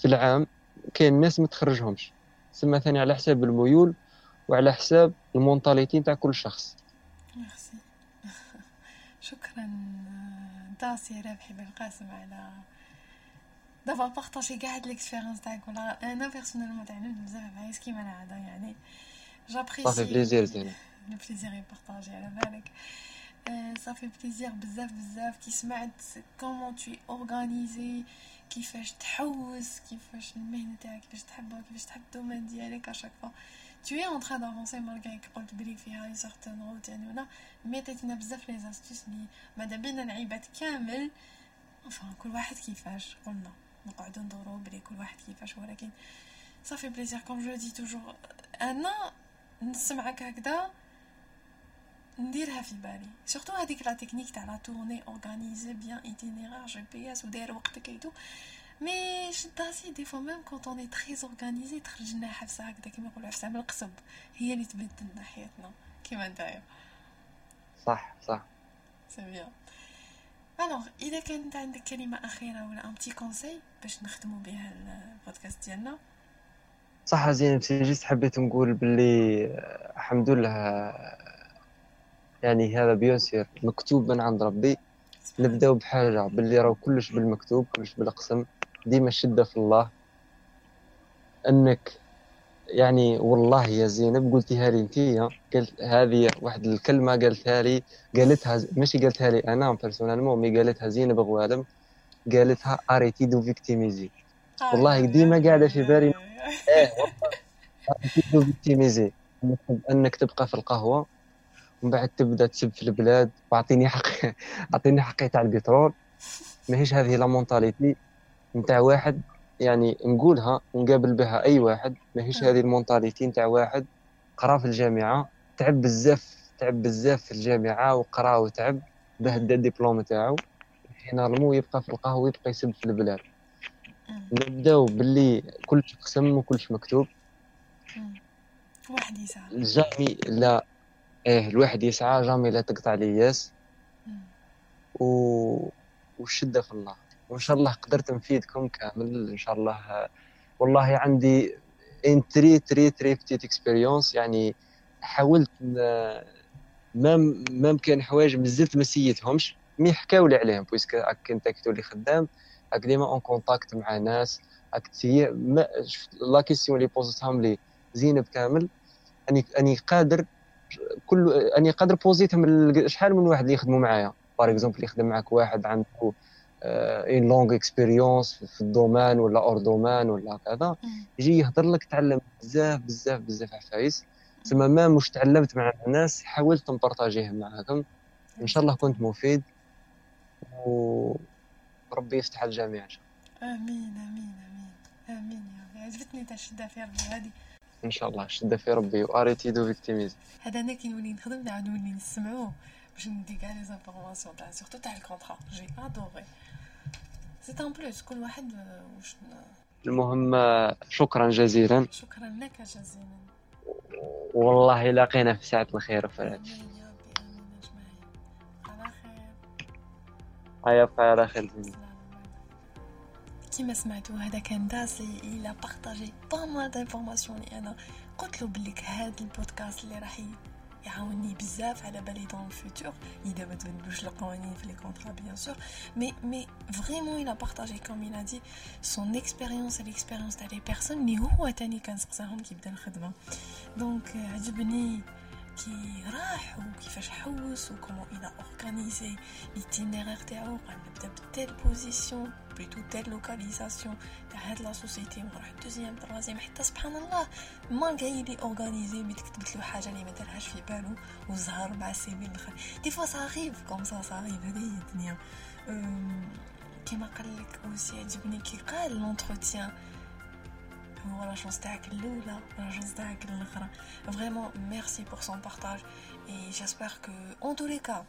Speaker 1: في العام. كاين ناس ما تخرجهمش. سما ثاني على حساب الميول وعلى حساب ال mentalité تاع كل شخص.
Speaker 2: ميرسي شكرا داسي رابحي بالقاسم على d'avoir partagé كاع هاد l'expérience تاعك. ولا أنا personnellement تعلمت بزاف عايز كيما العاده يعني. j'apprécie
Speaker 1: ça fait plaisir زين
Speaker 2: le plaisir est partagé على بالك. ça fait plaisir بزاف بزاف. كي سمعت comment t'organiser كيفاش تحوس كيفاش المهنة تاعك كيفاش تحبها كيفاش تحب ال domaine ديالك à chaque fois tu es en train d'avancer malgré que قلت بلي فيها une certaine route يعني ولا mais عطيتنا بزاف les astuces لي ماذا بينا العباد كامل enfin كل واحد كيفاش قلنا نقعدو ندورو بلي كل واحد كيفاش ولكن ça fait plaisir comme je dis toujours أنا نسمعك هكذا نديرها في بالي surtout هذيك la technique تاع la tournée organisée bien itinéraire GPS وداير وقتك et tout mais شداسي des fois même quand on est très organisé تخرج لنا حفصه هكذا كيما يقولوا حفصه من القصب هي اللي تبدل حياتنا كيما نتايا
Speaker 1: صح صح
Speaker 2: c'est bien alors اذا كانت عندك كلمه اخيره ولا un petit conseil باش نخدموا بها البودكاست ديالنا
Speaker 1: صح زين جيت حبيت نقول باللي الحمد لله يعني هذا bien sûr مكتوب من عند ربي نبداو بحاجه باللي راه كلش بالمكتوب كلش بالقسم ديما الشده في الله. أنك يعني والله يا زينب قلتيها لي أنت قلت هذه واحد الكلمة قالتها لي قالتها ماشي قالتها لي أنا personnellement mais قالتها زينب غوالم قالتها arrêtez de victimiser والله ديما قاعدة في بالي. إيه arrêtez de victimiser انك تبقى في القهوة ومن بعد تبدأ تسب في البلاد وأعطيني حقي أعطيني حقي تاع البترول. ماهيش هذه la mentalité نتاع واحد يعني نقولها ونقابل بها أي واحد ماهيش هذه ال mentalité نتاع واحد قرا في الجامعة تعب بزاف تعب بزاف في الجامعة وقرا وتعب باه دا الدبلوم تاعو finalement يبقى في القهوة ويبقى يسب في البلاد. نبداو باللي كلش قسم وكلش مكتوب.
Speaker 2: واحد يسعى.
Speaker 1: jamais لا إيه الواحد يسعى jamais لا تقطع لياس و... والشدة في الله وإن شاء الله قدرت نفيدكم كامل إن شاء الله والله عندي une très très très petite expérience يعني حاولت même même كان حوايج مازلت ما سيتهمش mais حكاو لي عليهم puisque راك انت كتولي خدام راك ديما en contact مع ناس راك تسيي les questions اللي posé تهم لي زينب كامل. اني أني قادر كل أني قادر posé تهم شحال من واحد اللي يخدموا معايا. par exemple يخدم معك واحد عنده une longue expérience في ال domaine ولا hors domaine ولا كذا. يجي يهضر لك تعلم بزاف بزاف بزاف عفايس تسمى ما مش تعلمت مع الناس حاولت ن partager ه معاكم. إن شاء الله كنت مفيد. وربي يفتح الجميع إن شاء
Speaker 2: الله. آمين آمين آمين. آمين يا ربي. عجبتني تاع الشده في ربي. هذه
Speaker 1: إن شاء الله شدة في ربي. و arrêtez de victimiser
Speaker 2: هذا أنا كي نولي نخدم نعاود نولي نسمعو. باش ندي كاع les informations تاع surtout تاع ال contrat j'ai adoré c'est un plus كل واحد واش
Speaker 1: المهم شكرا جزيلا.
Speaker 2: شكرا لك جزيلا.
Speaker 1: والله لاقينا في ساعة الخير
Speaker 2: خير.
Speaker 1: يبقى على خير.
Speaker 2: كيما سمعتوا هذا كان داسي il a partagé pas mal d'informations اللي أنا قلت له بليك هذا البودكاست اللي راح يعاوني بزاف على بالي dans le futur اذا ما تبدلوش القوانين في les contrats bien sûr mais mais vraiment il a partagé comme il a dit son expérience ال expérience تاع les personnes اللي هو تاني كان سقساهم كي بدا الخدمه donc عجبني كي راح وكيفاش حوس و comment il a organisé l'itinéraire تاعو قال نبدا ب telle position plutôt telle localisation تاع هاد la société ونروح deuxième troisième حتى سبحان الله malgré il a organisé mais كتبت له حاجة اللي ما دارهاش في بالو وزهر مع ال CV الآخر des fois ça arrive comme ça ça arrive هذه هي الدنيا كيما قال لك aussi عجبني كي قال l'entretien هو la chance تاعك الاولى la chance تاعك الاخرى vraiment merci pour son partage et j'espère que en tous les cas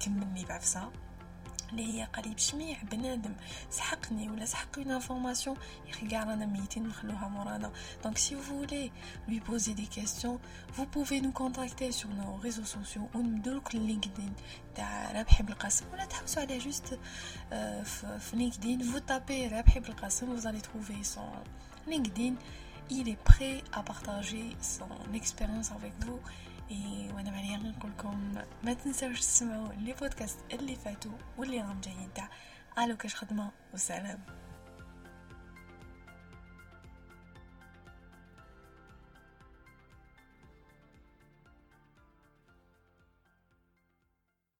Speaker 2: كملني بعفسه اللي هي قريب شميع بنادم سحقني ولا سحق une information يا أخي كاع رانا ميتين نخلوها مورانا donc si vous voulez lui poser des questions vous pouvez nous contacter sur nos réseaux sociaux. ونمدو لك ال LinkedIn تاع رابحي بالقاسم ولا تحبسوا عليه juste في LinkedIn vous tapez رابحي بالقاسم vous allez trouver son LinkedIn il est prêt à partager son expérience avec vous. اي وأنا مليان نقول لكم ما تنساوش تسمعوا les podcasts اللي فاتوا واللي راهم جايين تاع ألو كاش خدمه وسلام